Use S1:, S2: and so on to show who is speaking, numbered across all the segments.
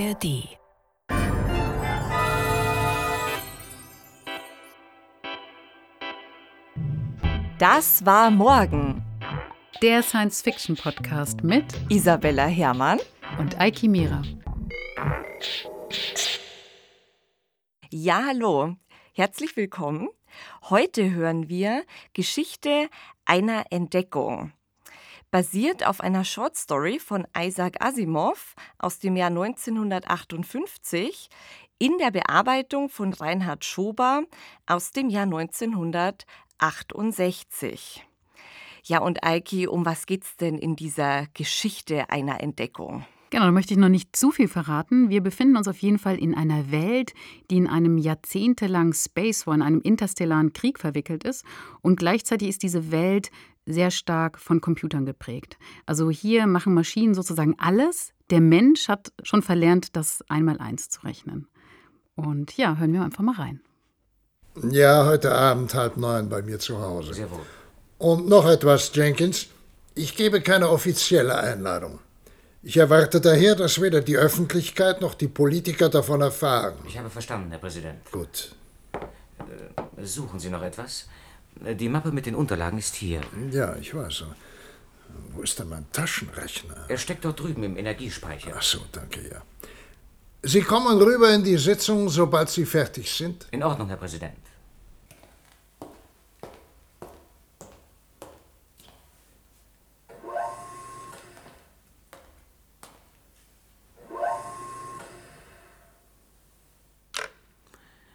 S1: ARD. Das war morgen.
S2: Der Science-Fiction-Podcast mit
S1: Isabella Herrmann
S2: und Eiki Mira.
S1: Ja, hallo. Herzlich willkommen. Heute hören wir Geschichte einer Entdeckung. Basiert auf einer Shortstory von Isaac Asimov aus dem Jahr 1958 in der Bearbeitung von Reinhard Schober aus dem Jahr 1968. Ja, und Eiki, um was geht's denn in dieser Geschichte einer Entdeckung?
S2: Genau, da möchte ich noch nicht zu viel verraten. Wir befinden uns auf jeden Fall in einer Welt, die in einem jahrzehntelangen Space War, in einem interstellaren Krieg verwickelt ist. Und gleichzeitig ist diese Welt sehr stark von Computern geprägt. Also hier machen Maschinen sozusagen alles. Der Mensch hat schon verlernt, das Einmaleins zu rechnen. Und ja, hören wir einfach mal rein.
S3: Ja, heute Abend halb neun bei mir zu Hause.
S4: Sehr wohl.
S3: Und noch etwas, Jenkins. Ich gebe keine offizielle Einladung. Ich erwarte daher, dass weder die Öffentlichkeit noch die Politiker davon erfahren.
S4: Ich habe verstanden, Herr Präsident.
S3: Gut.
S4: Äh, suchen Sie noch etwas? Äh, Die Mappe mit den Unterlagen ist hier.
S3: Ja, ich weiß. Wo ist denn mein Taschenrechner?
S4: Er steckt dort drüben im Energiespeicher.
S3: Ach so, danke, ja. Sie kommen rüber in die Sitzung, sobald Sie fertig sind.
S4: In Ordnung, Herr Präsident.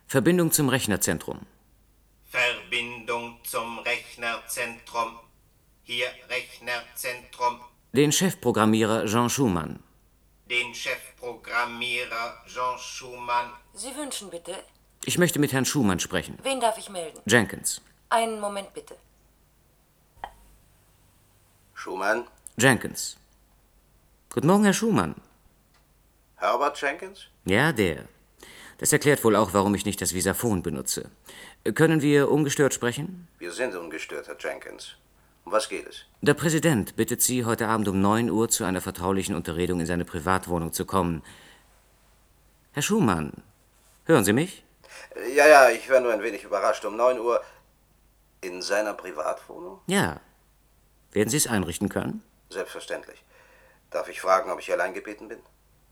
S4: Verbindung zum Rechnerzentrum.
S5: Rechnerzentrum. Hier Rechnerzentrum.
S4: Den Chefprogrammierer Jean Schumann.
S5: Den Chefprogrammierer Jean Schumann.
S6: Sie wünschen bitte?
S4: Ich möchte mit Herrn Schumann sprechen.
S6: Wen darf ich melden?
S4: Jenkins.
S6: Einen Moment bitte.
S5: Schumann?
S4: Jenkins. Guten Morgen, Herr Schumann.
S5: Herbert Jenkins?
S4: Ja, der. Das erklärt wohl auch, warum ich nicht das Visaphon benutze. Können wir ungestört sprechen?
S5: Wir sind ungestört, Herr Jenkins. Um was geht es?
S4: Der Präsident bittet Sie, heute Abend um 9 Uhr zu einer vertraulichen Unterredung in seine Privatwohnung zu kommen. Herr Schumann, hören Sie mich?
S5: Ja, ja, ich wäre nur ein wenig überrascht. Um 9 Uhr in seiner Privatwohnung?
S4: Ja. Werden Sie es einrichten können?
S5: Selbstverständlich. Darf ich fragen, ob ich allein gebeten bin?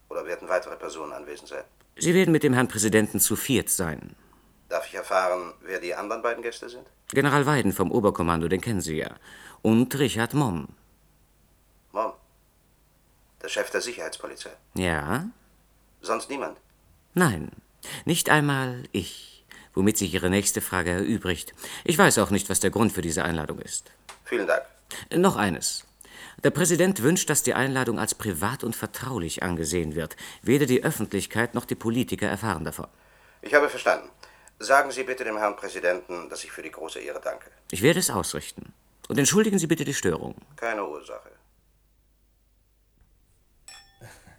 S5: Oder werden weitere Personen anwesend sein?
S4: Sie werden mit dem Herrn Präsidenten zu viert sein.
S5: Darf ich erfahren, wer die anderen beiden Gäste sind?
S4: General Weiden vom Oberkommando, den kennen Sie ja. Und Richard Momm.
S5: Mom. Der Chef der Sicherheitspolizei.
S4: Ja?
S5: Sonst niemand.
S4: Nein, nicht einmal ich. Womit sich Ihre nächste Frage erübrigt. Ich weiß auch nicht, was der Grund für diese Einladung ist.
S5: Vielen Dank.
S4: Noch eines. Der Präsident wünscht, dass die Einladung als privat und vertraulich angesehen wird. Weder die Öffentlichkeit noch die Politiker erfahren davon.
S5: Ich habe verstanden. Sagen Sie bitte dem Herrn Präsidenten, dass ich für die große Ehre danke.
S4: Ich werde es ausrichten. Und entschuldigen Sie bitte die Störung.
S5: Keine Ursache.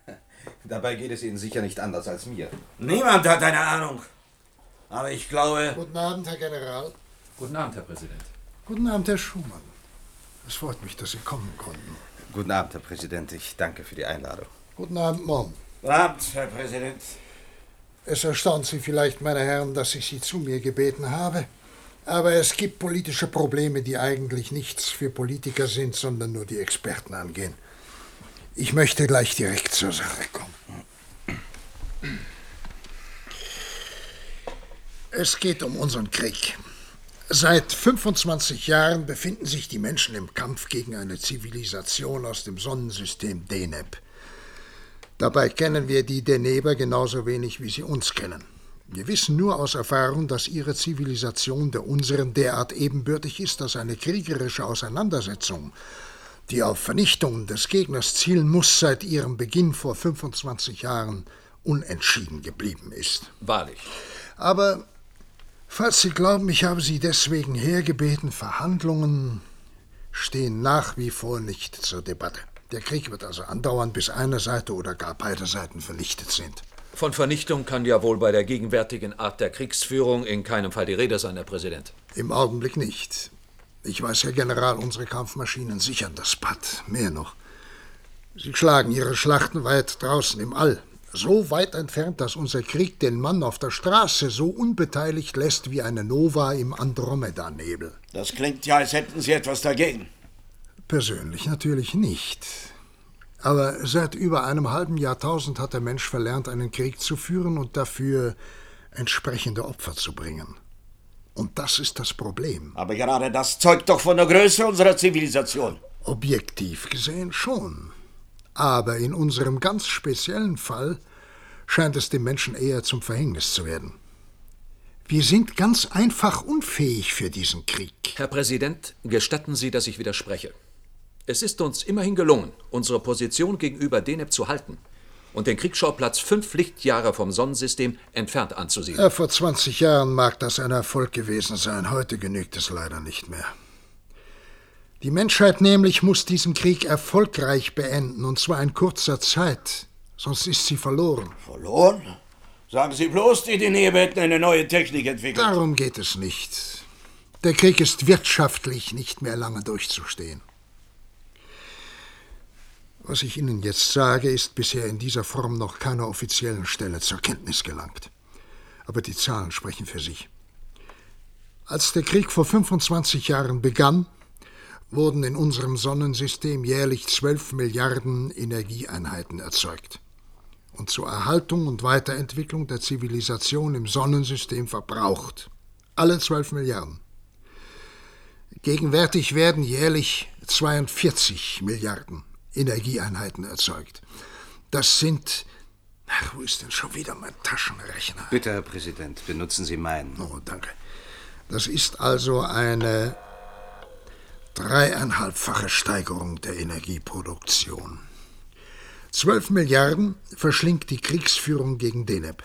S7: Dabei geht es Ihnen sicher nicht anders als mir.
S8: Niemand hat eine Ahnung. Aber ich glaube.
S3: Guten Abend, Herr General.
S7: Guten Abend, Herr Präsident.
S3: Guten Abend, Herr Schumann. Es freut mich, dass Sie kommen konnten.
S7: Guten Abend, Herr Präsident. Ich danke für die Einladung.
S3: Guten Abend, Mom.
S8: Guten Abend, Herr Präsident.
S3: Es erstaunt Sie vielleicht, meine Herren, dass ich Sie zu mir gebeten habe. Aber es gibt politische Probleme, die eigentlich nichts für Politiker sind, sondern nur die Experten angehen. Ich möchte gleich direkt zur Sache kommen. Es geht um unseren Krieg. Seit 25 Jahren befinden sich die Menschen im Kampf gegen eine Zivilisation aus dem Sonnensystem Deneb. Dabei kennen wir die Deneber genauso wenig, wie sie uns kennen. Wir wissen nur aus Erfahrung, dass ihre Zivilisation der unseren derart ebenbürtig ist, dass eine kriegerische Auseinandersetzung, die auf Vernichtung des Gegners zielen muss, seit ihrem Beginn vor 25 Jahren unentschieden geblieben ist.
S7: Wahrlich.
S3: Aber falls Sie glauben, ich habe Sie deswegen hergebeten, Verhandlungen stehen nach wie vor nicht zur Debatte. Der Krieg wird also andauern, bis eine Seite oder gar beide Seiten vernichtet sind.
S9: Von Vernichtung kann ja wohl bei der gegenwärtigen Art der Kriegsführung in keinem Fall die Rede sein, Herr Präsident.
S3: Im Augenblick nicht. Ich weiß, Herr General, unsere Kampfmaschinen sichern das Pad. Mehr noch. Sie schlagen ihre Schlachten weit draußen im All. So weit entfernt, dass unser Krieg den Mann auf der Straße so unbeteiligt lässt wie eine Nova im Andromeda-Nebel.
S8: Das klingt ja, als hätten Sie etwas dagegen.
S3: Persönlich natürlich nicht. Aber seit über einem halben Jahrtausend hat der Mensch verlernt, einen Krieg zu führen und dafür entsprechende Opfer zu bringen. Und das ist das Problem.
S8: Aber gerade das zeugt doch von der Größe unserer Zivilisation.
S3: Objektiv gesehen schon. Aber in unserem ganz speziellen Fall scheint es dem Menschen eher zum Verhängnis zu werden. Wir sind ganz einfach unfähig für diesen Krieg.
S9: Herr Präsident, gestatten Sie, dass ich widerspreche. Es ist uns immerhin gelungen, unsere Position gegenüber Deneb zu halten und den Kriegsschauplatz fünf Lichtjahre vom Sonnensystem entfernt anzusiedeln.
S3: Ja, vor 20 Jahren mag das ein Erfolg gewesen sein. Heute genügt es leider nicht mehr. Die Menschheit nämlich muss diesen Krieg erfolgreich beenden, und zwar in kurzer Zeit. Sonst ist sie verloren.
S8: Verloren? Sagen Sie bloß, die Dinebe hätten eine neue Technik entwickelt.
S3: Darum geht es nicht. Der Krieg ist wirtschaftlich nicht mehr lange durchzustehen. Was ich Ihnen jetzt sage, ist bisher in dieser Form noch keiner offiziellen Stelle zur Kenntnis gelangt. Aber die Zahlen sprechen für sich. Als der Krieg vor 25 Jahren begann, wurden in unserem Sonnensystem jährlich 12 Milliarden Energieeinheiten erzeugt und zur Erhaltung und Weiterentwicklung der Zivilisation im Sonnensystem verbraucht. Alle 12 Milliarden. Gegenwärtig werden jährlich 42 Milliarden Energieeinheiten erzeugt. Das sind. Ach, wo ist denn schon wieder mein Taschenrechner?
S5: Bitte, Herr Präsident, benutzen Sie meinen.
S3: Oh, danke. Das ist also eine dreieinhalbfache Steigerung der Energieproduktion. Zwölf Milliarden verschlingt die Kriegsführung gegen Deneb.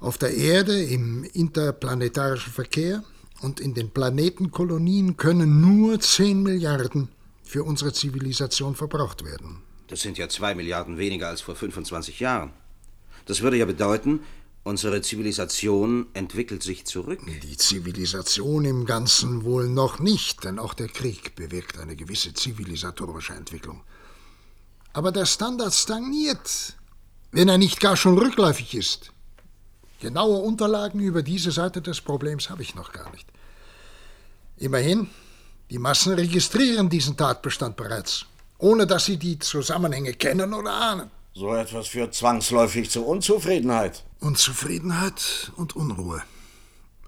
S3: Auf der Erde, im interplanetarischen Verkehr und in den Planetenkolonien können nur zehn Milliarden für unsere Zivilisation verbraucht werden.
S5: Das sind ja zwei Milliarden weniger als vor 25 Jahren. Das würde ja bedeuten, unsere Zivilisation entwickelt sich zurück.
S3: Die Zivilisation im Ganzen wohl noch nicht, denn auch der Krieg bewirkt eine gewisse zivilisatorische Entwicklung. Aber der Standard stagniert, wenn er nicht gar schon rückläufig ist. Genaue Unterlagen über diese Seite des Problems habe ich noch gar nicht. Immerhin, die Massen registrieren diesen Tatbestand bereits, ohne dass sie die Zusammenhänge kennen oder ahnen.
S8: So etwas führt zwangsläufig zu Unzufriedenheit.
S3: Unzufriedenheit und Unruhe.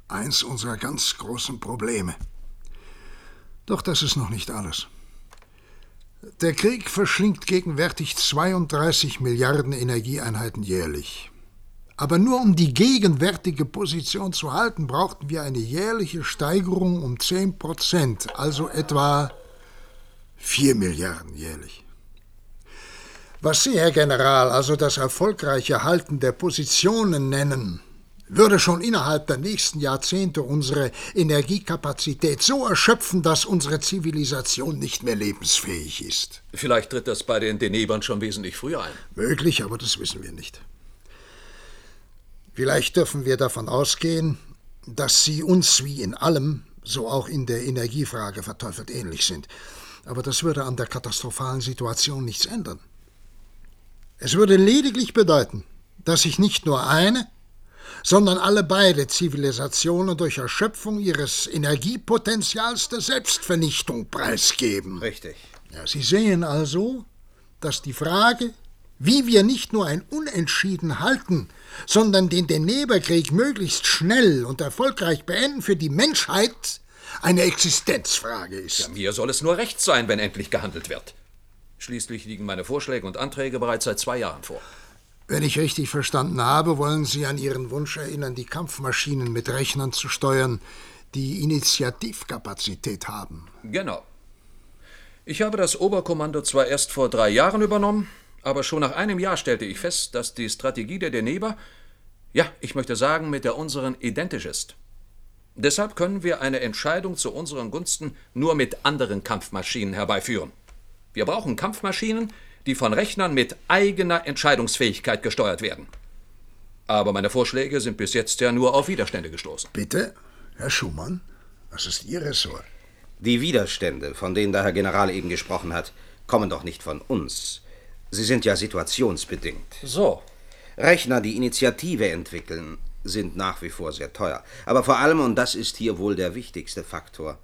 S3: Eins unserer ganz großen Probleme. Doch das ist noch nicht alles. Der Krieg verschlingt gegenwärtig 32 Milliarden Energieeinheiten jährlich. Aber nur um die gegenwärtige Position zu halten, brauchten wir eine jährliche Steigerung um 10 Prozent, also etwa 4 Milliarden jährlich. Was Sie, Herr General, also das erfolgreiche Halten der Positionen nennen, würde schon innerhalb der nächsten Jahrzehnte unsere Energiekapazität so erschöpfen, dass unsere Zivilisation nicht mehr lebensfähig ist.
S9: Vielleicht tritt das bei den Denebern schon wesentlich früher ein.
S3: Möglich, aber das wissen wir nicht. Vielleicht dürfen wir davon ausgehen, dass sie uns wie in allem, so auch in der Energiefrage verteufelt ähnlich sind. Aber das würde an der katastrophalen Situation nichts ändern. Es würde lediglich bedeuten, dass sich nicht nur eine, sondern alle beide Zivilisationen durch Erschöpfung ihres Energiepotenzials der Selbstvernichtung preisgeben.
S5: Richtig.
S3: Ja, Sie sehen also, dass die Frage, wie wir nicht nur ein Unentschieden halten, sondern den Deneberkrieg möglichst schnell und erfolgreich beenden, für die Menschheit eine Existenzfrage ist.
S9: Ja, mir soll es nur recht sein, wenn endlich gehandelt wird. Schließlich liegen meine Vorschläge und Anträge bereits seit zwei Jahren vor.
S3: Wenn ich richtig verstanden habe, wollen Sie an Ihren Wunsch erinnern, die Kampfmaschinen mit Rechnern zu steuern, die Initiativkapazität haben.
S9: Genau. Ich habe das Oberkommando zwar erst vor drei Jahren übernommen, aber schon nach einem Jahr stellte ich fest, dass die Strategie der Deneber, ja, ich möchte sagen, mit der unseren identisch ist. Deshalb können wir eine Entscheidung zu unseren Gunsten nur mit anderen Kampfmaschinen herbeiführen. Wir brauchen Kampfmaschinen, die von Rechnern mit eigener Entscheidungsfähigkeit gesteuert werden. Aber meine Vorschläge sind bis jetzt ja nur auf Widerstände gestoßen.
S3: Bitte, Herr Schumann, was ist Ihr Ressort?
S5: Die Widerstände, von denen der Herr General eben gesprochen hat, kommen doch nicht von uns. Sie sind ja situationsbedingt.
S9: So.
S5: Rechner, die Initiative entwickeln, sind nach wie vor sehr teuer. Aber vor allem, und das ist hier wohl der wichtigste Faktor,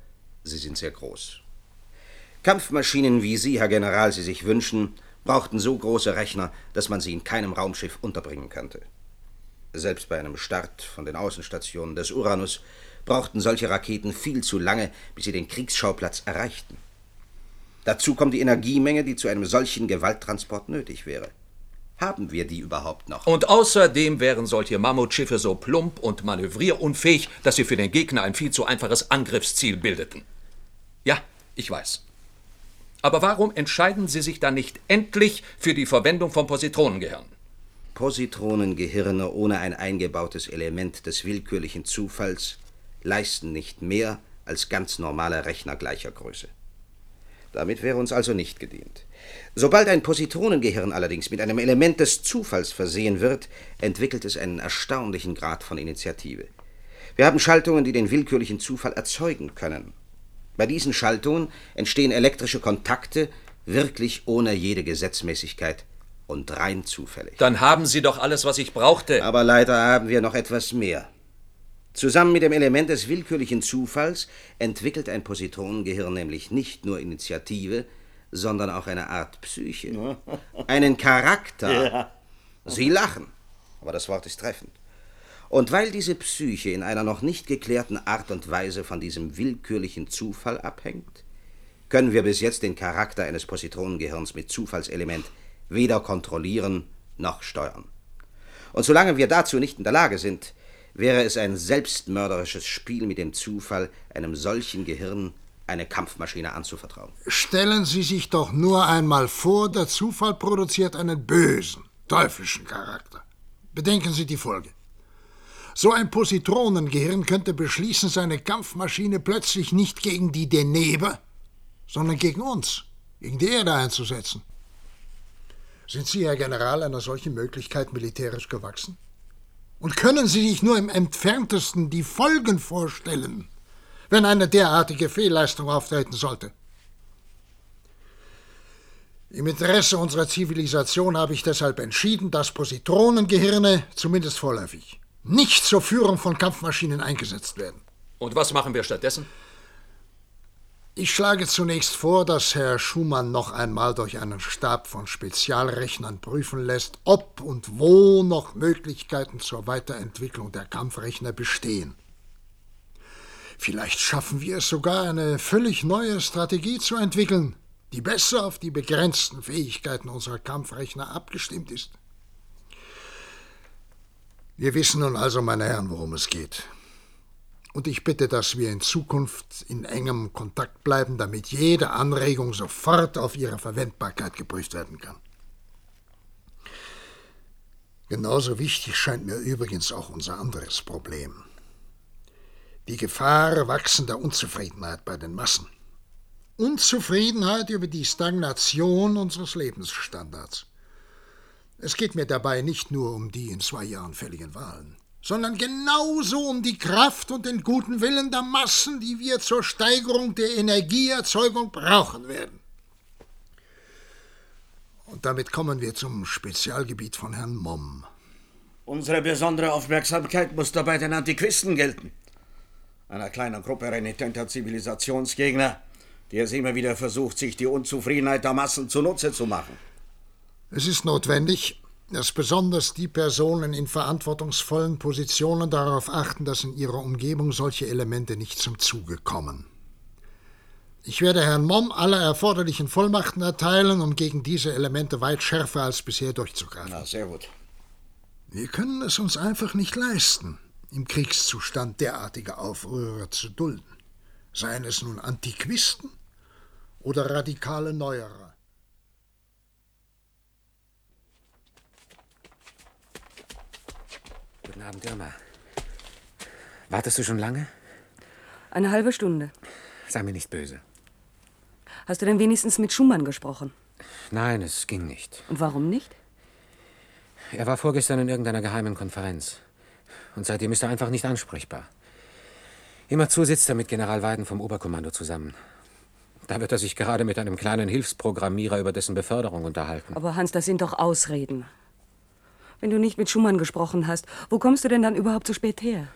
S5: sie sind sehr groß. Kampfmaschinen, wie Sie, Herr General, sie sich wünschen, brauchten so große Rechner, dass man sie in keinem Raumschiff unterbringen könnte. Selbst bei einem Start von den Außenstationen des Uranus brauchten solche Raketen viel zu lange, bis sie den Kriegsschauplatz erreichten. Dazu kommt die Energiemenge, die zu einem solchen Gewalttransport nötig wäre. Haben wir die überhaupt noch?
S9: Und außerdem wären solche Mammutschiffe so plump und manövrierunfähig, dass sie für den Gegner ein viel zu einfaches Angriffsziel bildeten. Ja, ich weiß. Aber warum entscheiden Sie sich dann nicht endlich für die Verwendung von Positronengehirn?
S5: Positronengehirne ohne ein eingebautes Element des willkürlichen Zufalls leisten nicht mehr als ganz normale Rechner gleicher Größe. Damit wäre uns also nicht gedient. Sobald ein Positronengehirn allerdings mit einem Element des Zufalls versehen wird, entwickelt es einen erstaunlichen Grad von Initiative. Wir haben Schaltungen, die den willkürlichen Zufall erzeugen können. Bei diesen Schaltungen entstehen elektrische Kontakte, wirklich ohne jede Gesetzmäßigkeit und rein zufällig.
S9: Dann haben Sie doch alles, was ich brauchte.
S5: Aber leider haben wir noch etwas mehr. Zusammen mit dem Element des willkürlichen Zufalls entwickelt ein Positronengehirn nämlich nicht nur Initiative, sondern auch eine Art Psyche. Einen Charakter.
S8: Ja.
S5: Sie lachen, aber das Wort ist treffend. Und weil diese Psyche in einer noch nicht geklärten Art und Weise von diesem willkürlichen Zufall abhängt, können wir bis jetzt den Charakter eines Positronengehirns mit Zufallselement weder kontrollieren noch steuern. Und solange wir dazu nicht in der Lage sind, wäre es ein selbstmörderisches Spiel mit dem Zufall, einem solchen Gehirn eine Kampfmaschine anzuvertrauen.
S3: Stellen Sie sich doch nur einmal vor, der Zufall produziert einen bösen, teuflischen Charakter. Bedenken Sie die Folge. So ein Positronengehirn könnte beschließen, seine Kampfmaschine plötzlich nicht gegen die Denebe, sondern gegen uns, gegen die Erde einzusetzen. Sind Sie, Herr General, einer solchen Möglichkeit militärisch gewachsen? Und können Sie sich nur im entferntesten die Folgen vorstellen, wenn eine derartige Fehlleistung auftreten sollte? Im Interesse unserer Zivilisation habe ich deshalb entschieden, dass Positronengehirne, zumindest vorläufig, nicht zur Führung von Kampfmaschinen eingesetzt werden.
S9: Und was machen wir stattdessen?
S3: Ich schlage zunächst vor, dass Herr Schumann noch einmal durch einen Stab von Spezialrechnern prüfen lässt, ob und wo noch Möglichkeiten zur Weiterentwicklung der Kampfrechner bestehen. Vielleicht schaffen wir es sogar, eine völlig neue Strategie zu entwickeln, die besser auf die begrenzten Fähigkeiten unserer Kampfrechner abgestimmt ist. Wir wissen nun also, meine Herren, worum es geht. Und ich bitte, dass wir in Zukunft in engem Kontakt bleiben, damit jede Anregung sofort auf ihre Verwendbarkeit geprüft werden kann. Genauso wichtig scheint mir übrigens auch unser anderes Problem. Die Gefahr wachsender Unzufriedenheit bei den Massen. Unzufriedenheit über die Stagnation unseres Lebensstandards. Es geht mir dabei nicht nur um die in zwei Jahren fälligen Wahlen sondern genauso um die Kraft und den guten Willen der Massen, die wir zur Steigerung der Energieerzeugung brauchen werden. Und damit kommen wir zum Spezialgebiet von Herrn Momm.
S8: Unsere besondere Aufmerksamkeit muss dabei den Antiquisten gelten. Einer kleinen Gruppe renitenter Zivilisationsgegner, die es immer wieder versucht, sich die Unzufriedenheit der Massen zunutze zu machen.
S3: Es ist notwendig, dass besonders die Personen in verantwortungsvollen Positionen darauf achten, dass in ihrer Umgebung solche Elemente nicht zum Zuge kommen. Ich werde Herrn Momm alle erforderlichen Vollmachten erteilen, um gegen diese Elemente weit schärfer als bisher durchzugreifen.
S8: Na, sehr gut.
S3: Wir können es uns einfach nicht leisten, im Kriegszustand derartige Aufrührer zu dulden. Seien es nun Antiquisten oder radikale Neuerer.
S10: Guten Abend, Irma. Wartest du schon lange?
S11: Eine halbe Stunde.
S10: Sei mir nicht böse.
S11: Hast du denn wenigstens mit Schumann gesprochen?
S10: Nein, es ging nicht.
S11: Und warum nicht?
S10: Er war vorgestern in irgendeiner geheimen Konferenz. Und seitdem ist er einfach nicht ansprechbar. Immerzu sitzt er mit General Weiden vom Oberkommando zusammen. Da wird er sich gerade mit einem kleinen Hilfsprogrammierer über dessen Beförderung unterhalten.
S11: Aber Hans, das sind doch Ausreden. Wenn du nicht mit Schumann gesprochen hast, wo kommst du denn dann überhaupt so spät her?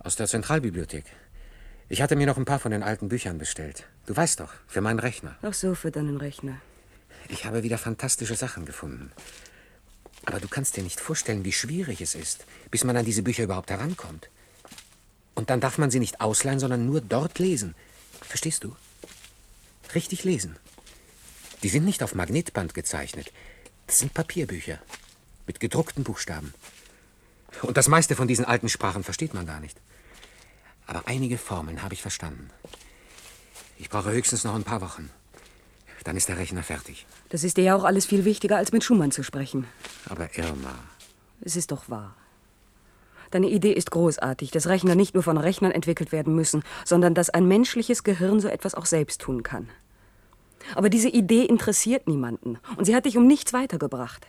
S10: Aus der Zentralbibliothek. Ich hatte mir noch ein paar von den alten Büchern bestellt. Du weißt doch, für meinen Rechner.
S11: Ach so, für deinen Rechner.
S10: Ich habe wieder fantastische Sachen gefunden. Aber du kannst dir nicht vorstellen, wie schwierig es ist, bis man an diese Bücher überhaupt herankommt. Und dann darf man sie nicht ausleihen, sondern nur dort lesen. Verstehst du? Richtig lesen. Die sind nicht auf Magnetband gezeichnet. Das sind Papierbücher. Mit gedruckten Buchstaben. Und das meiste von diesen alten Sprachen versteht man gar nicht. Aber einige Formeln habe ich verstanden. Ich brauche höchstens noch ein paar Wochen. Dann ist der Rechner fertig.
S11: Das ist dir ja auch alles viel wichtiger, als mit Schumann zu sprechen.
S10: Aber Irma,
S11: Es ist doch wahr. Deine Idee ist großartig, dass Rechner nicht nur von Rechnern entwickelt werden müssen, sondern dass ein menschliches Gehirn so etwas auch selbst tun kann. Aber diese Idee interessiert niemanden und sie hat dich um nichts weitergebracht.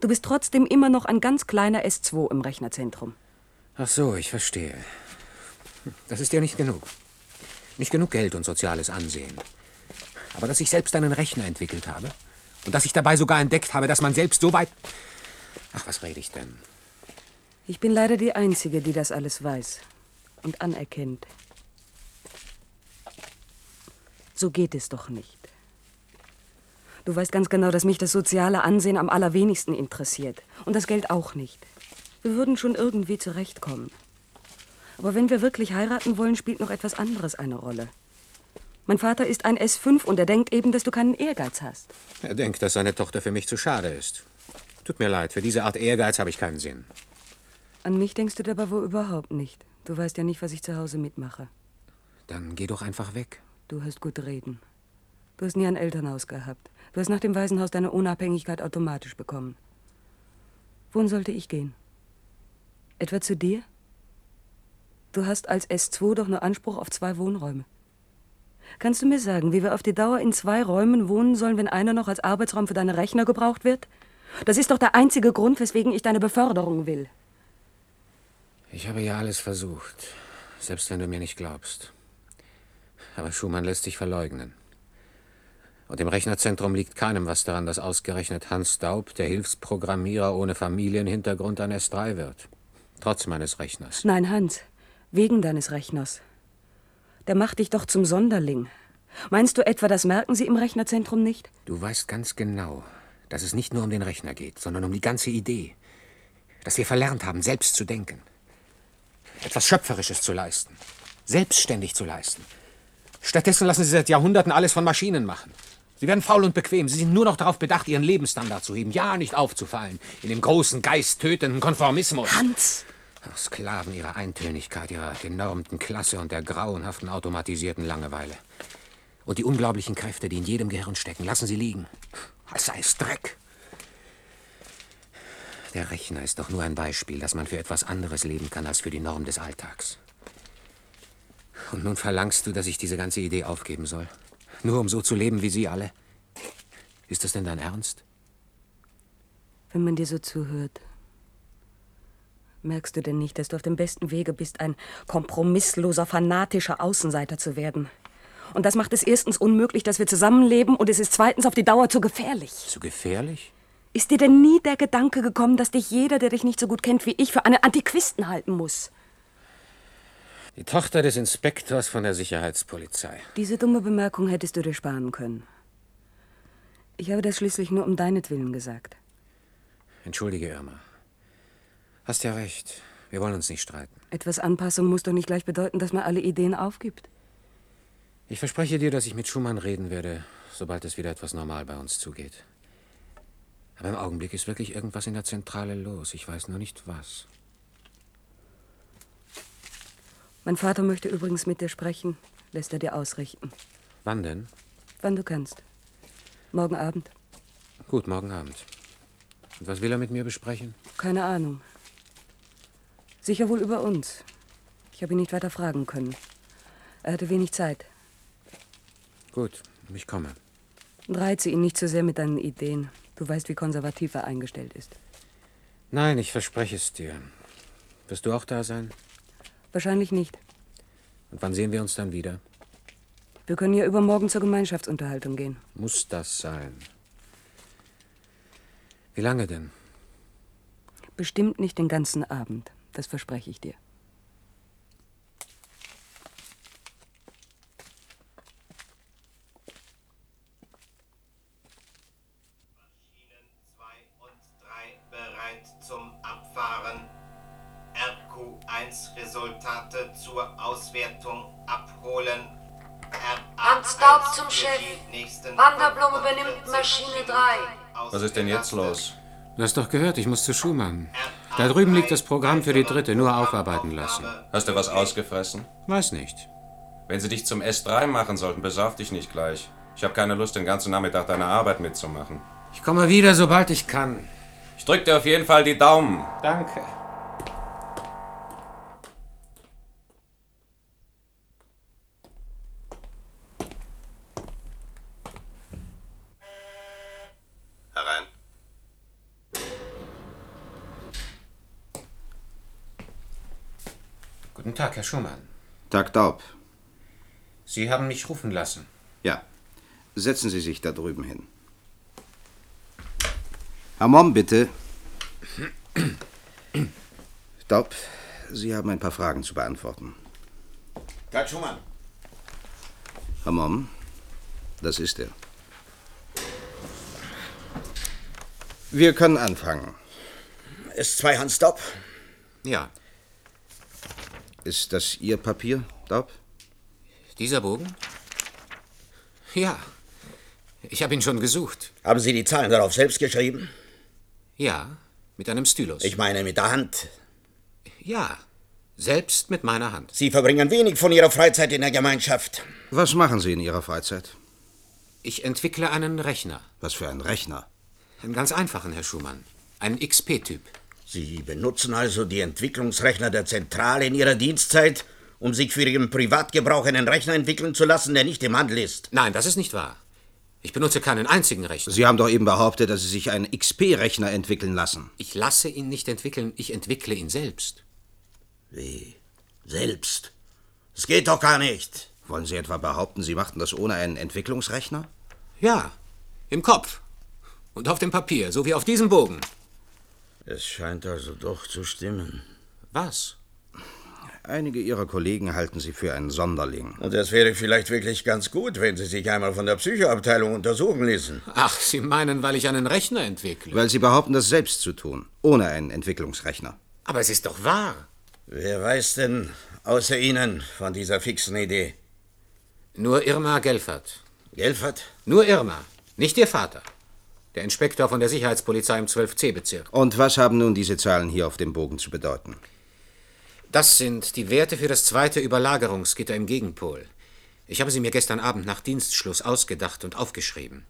S11: Du bist trotzdem immer noch ein ganz kleiner S2 im Rechnerzentrum.
S10: Ach so, ich verstehe. Das ist ja nicht genug. Nicht genug Geld und soziales Ansehen. Aber dass ich selbst einen Rechner entwickelt habe und dass ich dabei sogar entdeckt habe, dass man selbst so weit. Ach, was rede ich denn?
S11: Ich bin leider die Einzige, die das alles weiß und anerkennt. So geht es doch nicht. Du weißt ganz genau, dass mich das soziale Ansehen am allerwenigsten interessiert. Und das Geld auch nicht. Wir würden schon irgendwie zurechtkommen. Aber wenn wir wirklich heiraten wollen, spielt noch etwas anderes eine Rolle. Mein Vater ist ein S5 und er denkt eben, dass du keinen Ehrgeiz hast.
S10: Er denkt, dass seine Tochter für mich zu schade ist. Tut mir leid, für diese Art Ehrgeiz habe ich keinen Sinn.
S11: An mich denkst du dabei wohl überhaupt nicht. Du weißt ja nicht, was ich zu Hause mitmache.
S10: Dann geh doch einfach weg.
S11: Du hast gut reden. Du hast nie ein Elternhaus gehabt. Du hast nach dem Waisenhaus deine Unabhängigkeit automatisch bekommen. Wohin sollte ich gehen? Etwa zu dir? Du hast als S2 doch nur Anspruch auf zwei Wohnräume. Kannst du mir sagen, wie wir auf die Dauer in zwei Räumen wohnen sollen, wenn einer noch als Arbeitsraum für deine Rechner gebraucht wird? Das ist doch der einzige Grund, weswegen ich deine Beförderung will.
S10: Ich habe ja alles versucht, selbst wenn du mir nicht glaubst. Aber Schumann lässt sich verleugnen. Und im Rechnerzentrum liegt keinem was daran, dass ausgerechnet Hans Daub, der Hilfsprogrammierer ohne Familienhintergrund, ein S3 wird. Trotz meines Rechners.
S11: Nein, Hans, wegen deines Rechners. Der macht dich doch zum Sonderling. Meinst du etwa, das merken sie im Rechnerzentrum nicht?
S10: Du weißt ganz genau, dass es nicht nur um den Rechner geht, sondern um die ganze Idee. Dass wir verlernt haben, selbst zu denken. Etwas Schöpferisches zu leisten. Selbstständig zu leisten. Stattdessen lassen sie seit Jahrhunderten alles von Maschinen machen. Sie werden faul und bequem. Sie sind nur noch darauf bedacht, ihren Lebensstandard zu heben. Ja, nicht aufzufallen. In dem großen, geisttötenden Konformismus.
S11: Hans!
S10: Ach, Sklaven ihrer Eintönigkeit, ihrer genormten Klasse und der grauenhaften automatisierten Langeweile. Und die unglaublichen Kräfte, die in jedem Gehirn stecken, lassen sie liegen. Als sei es Dreck. Der Rechner ist doch nur ein Beispiel, dass man für etwas anderes leben kann als für die Norm des Alltags. Und nun verlangst du, dass ich diese ganze Idee aufgeben soll? Nur um so zu leben wie Sie alle? Ist das denn dein Ernst?
S11: Wenn man dir so zuhört, merkst du denn nicht, dass du auf dem besten Wege bist, ein kompromissloser, fanatischer Außenseiter zu werden? Und das macht es erstens unmöglich, dass wir zusammenleben, und es ist zweitens auf die Dauer zu gefährlich.
S10: Zu gefährlich?
S11: Ist dir denn nie der Gedanke gekommen, dass dich jeder, der dich nicht so gut kennt wie ich, für einen Antiquisten halten muss?
S10: Die Tochter des Inspektors von der Sicherheitspolizei.
S11: Diese dumme Bemerkung hättest du dir sparen können. Ich habe das schließlich nur um deinetwillen gesagt.
S10: Entschuldige, Irma. Hast ja recht. Wir wollen uns nicht streiten.
S11: Etwas Anpassung muss doch nicht gleich bedeuten, dass man alle Ideen aufgibt.
S10: Ich verspreche dir, dass ich mit Schumann reden werde, sobald es wieder etwas normal bei uns zugeht. Aber im Augenblick ist wirklich irgendwas in der Zentrale los. Ich weiß nur nicht was.
S11: Mein Vater möchte übrigens mit dir sprechen, lässt er dir ausrichten.
S10: Wann denn?
S11: Wann du kannst. Morgen Abend.
S10: Gut, morgen Abend. Und was will er mit mir besprechen?
S11: Keine Ahnung. Sicher wohl über uns. Ich habe ihn nicht weiter fragen können. Er hatte wenig Zeit.
S10: Gut, ich komme.
S11: Und reize ihn nicht zu sehr mit deinen Ideen. Du weißt, wie konservativ er eingestellt ist.
S10: Nein, ich verspreche es dir. Wirst du auch da sein?
S11: Wahrscheinlich nicht.
S10: Und wann sehen wir uns dann wieder?
S11: Wir können ja übermorgen zur Gemeinschaftsunterhaltung gehen.
S10: Muss das sein? Wie lange denn?
S11: Bestimmt nicht den ganzen Abend. Das verspreche ich dir.
S12: Auswertung abholen.
S13: Hans Daub zum Chef. Wanderblum übernimmt Maschine 3.
S9: Was ist denn jetzt los?
S10: Du hast doch gehört, ich muss zu Schumann. Da drüben liegt das Programm für die dritte, nur aufarbeiten lassen.
S14: Hast du was ausgefressen?
S10: Weiß nicht.
S14: Wenn sie dich zum S3 machen sollten, besauf dich nicht gleich. Ich habe keine Lust, den ganzen Nachmittag deine Arbeit mitzumachen.
S10: Ich komme wieder, sobald ich kann.
S14: Ich drück dir auf jeden Fall die Daumen.
S10: Danke. Guten Tag, Herr Schumann.
S5: Tag Daub.
S10: Sie haben mich rufen lassen.
S5: Ja. Setzen Sie sich da drüben hin. Herr Mom, bitte. Daub, Sie haben ein paar Fragen zu beantworten.
S8: Tag Schumann.
S5: Herr Mom, das ist er. Wir können anfangen.
S8: S2 Hans Daub?
S10: Ja.
S5: Ist das Ihr Papier, Daub?
S10: Dieser Bogen? Ja. Ich habe ihn schon gesucht.
S8: Haben Sie die Zahlen darauf selbst geschrieben?
S10: Ja, mit einem Stylus.
S8: Ich meine mit der Hand.
S10: Ja, selbst mit meiner Hand.
S8: Sie verbringen wenig von Ihrer Freizeit in der Gemeinschaft.
S5: Was machen Sie in Ihrer Freizeit?
S10: Ich entwickle einen Rechner.
S5: Was für ein Rechner?
S10: Einen ganz einfachen, Herr Schumann. Einen XP-Typ.
S8: Sie benutzen also die Entwicklungsrechner der Zentrale in Ihrer Dienstzeit, um sich für Ihren Privatgebrauch einen Rechner entwickeln zu lassen, der nicht im Handel ist.
S10: Nein, das ist nicht wahr. Ich benutze keinen einzigen Rechner.
S5: Sie haben doch eben behauptet, dass Sie sich einen XP-Rechner entwickeln lassen.
S10: Ich lasse ihn nicht entwickeln, ich entwickle ihn selbst.
S8: Wie? Selbst? Das geht doch gar nicht.
S5: Wollen Sie etwa behaupten, Sie machten das ohne einen Entwicklungsrechner?
S10: Ja, im Kopf. Und auf dem Papier, so wie auf diesem Bogen.
S8: Es scheint also doch zu stimmen.
S10: Was?
S5: Einige Ihrer Kollegen halten Sie für einen Sonderling.
S8: Und es wäre vielleicht wirklich ganz gut, wenn Sie sich einmal von der Psychoabteilung untersuchen ließen.
S10: Ach, Sie meinen, weil ich einen Rechner entwickle?
S5: Weil Sie behaupten, das selbst zu tun, ohne einen Entwicklungsrechner.
S10: Aber es ist doch wahr.
S8: Wer weiß denn außer Ihnen von dieser fixen Idee?
S10: Nur Irma Gelfert.
S8: Gelfert?
S10: Nur Irma, nicht Ihr Vater. Der Inspektor von der Sicherheitspolizei im 12c-Bezirk.
S5: Und was haben nun diese Zahlen hier auf dem Bogen zu bedeuten?
S10: Das sind die Werte für das zweite Überlagerungsgitter im Gegenpol. Ich habe sie mir gestern Abend nach Dienstschluss ausgedacht und aufgeschrieben.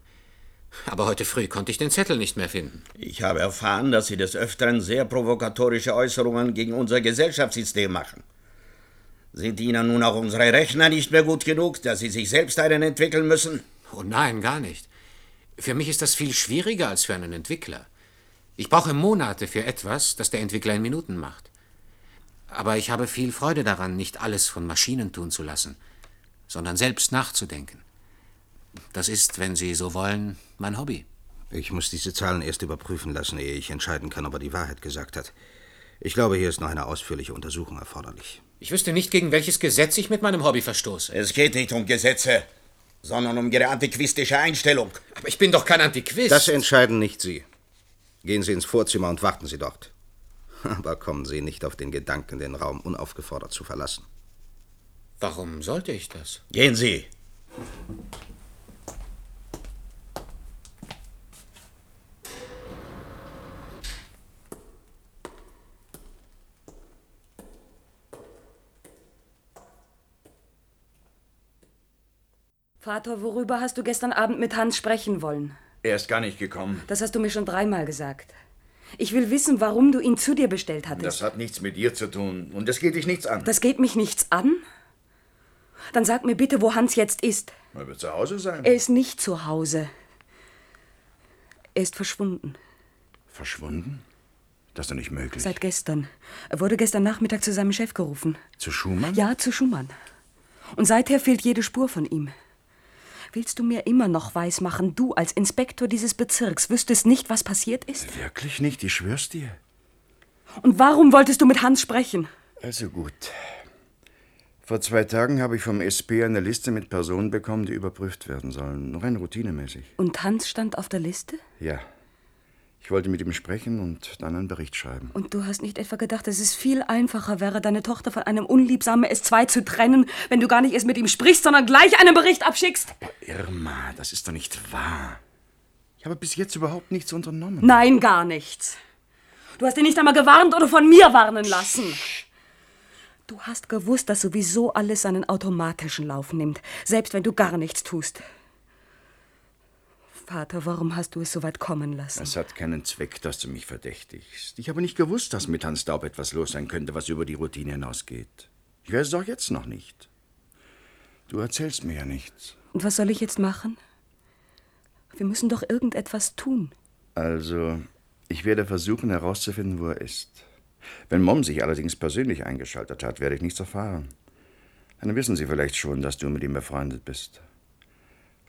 S10: Aber heute früh konnte ich den Zettel nicht mehr finden.
S8: Ich habe erfahren, dass Sie des Öfteren sehr provokatorische Äußerungen gegen unser Gesellschaftssystem machen. Sind Ihnen nun auch unsere Rechner nicht mehr gut genug, dass Sie sich selbst einen entwickeln müssen?
S10: Oh nein, gar nicht. Für mich ist das viel schwieriger als für einen Entwickler. Ich brauche Monate für etwas, das der Entwickler in Minuten macht. Aber ich habe viel Freude daran, nicht alles von Maschinen tun zu lassen, sondern selbst nachzudenken. Das ist, wenn Sie so wollen, mein Hobby.
S5: Ich muss diese Zahlen erst überprüfen lassen, ehe ich entscheiden kann, ob er die Wahrheit gesagt hat. Ich glaube, hier ist noch eine ausführliche Untersuchung erforderlich.
S10: Ich wüsste nicht, gegen welches Gesetz ich mit meinem Hobby verstoße.
S8: Es geht nicht um Gesetze, sondern um Ihre antiquistische Einstellung.
S10: Aber ich bin doch kein Antiquist.
S5: Das entscheiden nicht Sie. Gehen Sie ins Vorzimmer und warten Sie dort. Aber kommen Sie nicht auf den Gedanken, den Raum unaufgefordert zu verlassen.
S10: Warum sollte ich das?
S8: Gehen Sie.
S11: Vater, worüber hast du gestern Abend mit Hans sprechen wollen?
S15: Er ist gar nicht gekommen.
S11: Das hast du mir schon dreimal gesagt. Ich will wissen, warum du ihn zu dir bestellt hattest.
S15: Das hat nichts mit dir zu tun. Und das geht dich nichts an.
S11: Das geht mich nichts an? Dann sag mir bitte, wo Hans jetzt ist.
S15: Er wird zu Hause sein.
S11: Er ist nicht zu Hause. Er ist verschwunden.
S15: Verschwunden? Das ist doch nicht möglich.
S11: Seit gestern. Er wurde gestern Nachmittag zu seinem Chef gerufen.
S15: Zu Schumann?
S11: Ja, zu Schumann. Und seither fehlt jede Spur von ihm. Willst du mir immer noch weismachen, du als Inspektor dieses Bezirks wüsstest nicht, was passiert ist?
S15: Wirklich nicht, ich schwör's dir.
S11: Und warum wolltest du mit Hans sprechen?
S15: Also gut. Vor zwei Tagen habe ich vom SP eine Liste mit Personen bekommen, die überprüft werden sollen. Rein routinemäßig.
S11: Und Hans stand auf der Liste?
S15: Ja. Ich wollte mit ihm sprechen und dann einen Bericht schreiben.
S11: Und du hast nicht etwa gedacht, dass es viel einfacher wäre, deine Tochter von einem unliebsamen S2 zu trennen, wenn du gar nicht erst mit ihm sprichst, sondern gleich einen Bericht abschickst?
S15: Irma, das ist doch nicht wahr. Ich habe bis jetzt überhaupt nichts unternommen.
S11: Nein, gar nichts. Du hast ihn nicht einmal gewarnt oder von mir warnen lassen. Du hast gewusst, dass sowieso alles seinen automatischen Lauf nimmt, selbst wenn du gar nichts tust. Vater, warum hast du es so weit kommen lassen?
S15: Es hat keinen Zweck, dass du mich verdächtigst. Ich habe nicht gewusst, dass mit Hans Daub etwas los sein könnte, was über die Routine hinausgeht. Ich weiß es auch jetzt noch nicht. Du erzählst mir ja nichts.
S11: Und was soll ich jetzt machen? Wir müssen doch irgendetwas tun.
S15: Also, ich werde versuchen herauszufinden, wo er ist. Wenn Mom sich allerdings persönlich eingeschaltet hat, werde ich nichts erfahren. Dann wissen sie vielleicht schon, dass du mit ihm befreundet bist.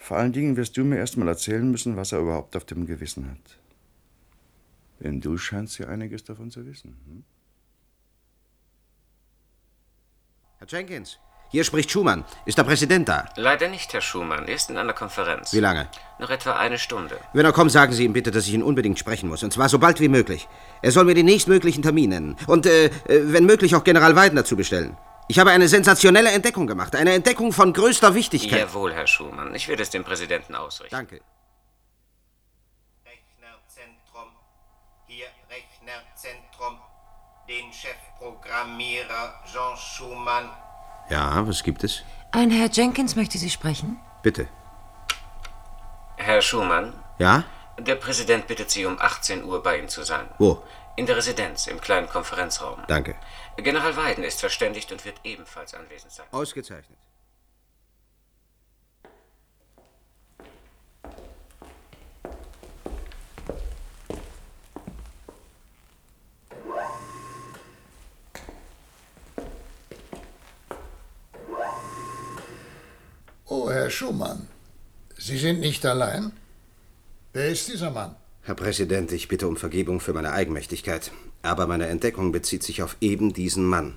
S15: Vor allen Dingen wirst du mir erst mal erzählen müssen, was er überhaupt auf dem Gewissen hat. Denn du scheinst ja einiges davon zu wissen. Hm?
S5: Herr Jenkins, hier spricht Schumann. Ist der Präsident da?
S4: Leider nicht, Herr Schumann. Er ist in einer Konferenz.
S5: Wie lange?
S4: Noch etwa eine Stunde.
S5: Wenn er kommt, sagen Sie ihm bitte, dass ich ihn unbedingt sprechen muss. Und zwar so bald wie möglich. Er soll mir den nächstmöglichen Termin nennen. Und, äh, äh, wenn möglich, auch General Weidner zu bestellen. Ich habe eine sensationelle Entdeckung gemacht. Eine Entdeckung von größter Wichtigkeit.
S4: Jawohl, Herr Schumann. Ich werde es dem Präsidenten ausrichten.
S5: Danke.
S12: Rechnerzentrum. Hier Rechnerzentrum. Den Chefprogrammierer Jean Schumann.
S5: Ja, was gibt es?
S6: Ein Herr Jenkins möchte Sie sprechen.
S5: Bitte.
S4: Herr Schumann,
S5: Ja?
S4: der Präsident bittet Sie, um 18 Uhr bei ihm zu sein.
S5: Wo?
S4: In der Residenz, im kleinen Konferenzraum.
S5: Danke.
S4: General Weiden ist verständigt und wird ebenfalls anwesend sein.
S5: Ausgezeichnet.
S3: Oh, Herr Schumann, Sie sind nicht allein? Wer ist dieser Mann?
S5: Herr Präsident, ich bitte um Vergebung für meine Eigenmächtigkeit. Aber meine Entdeckung bezieht sich auf eben diesen Mann.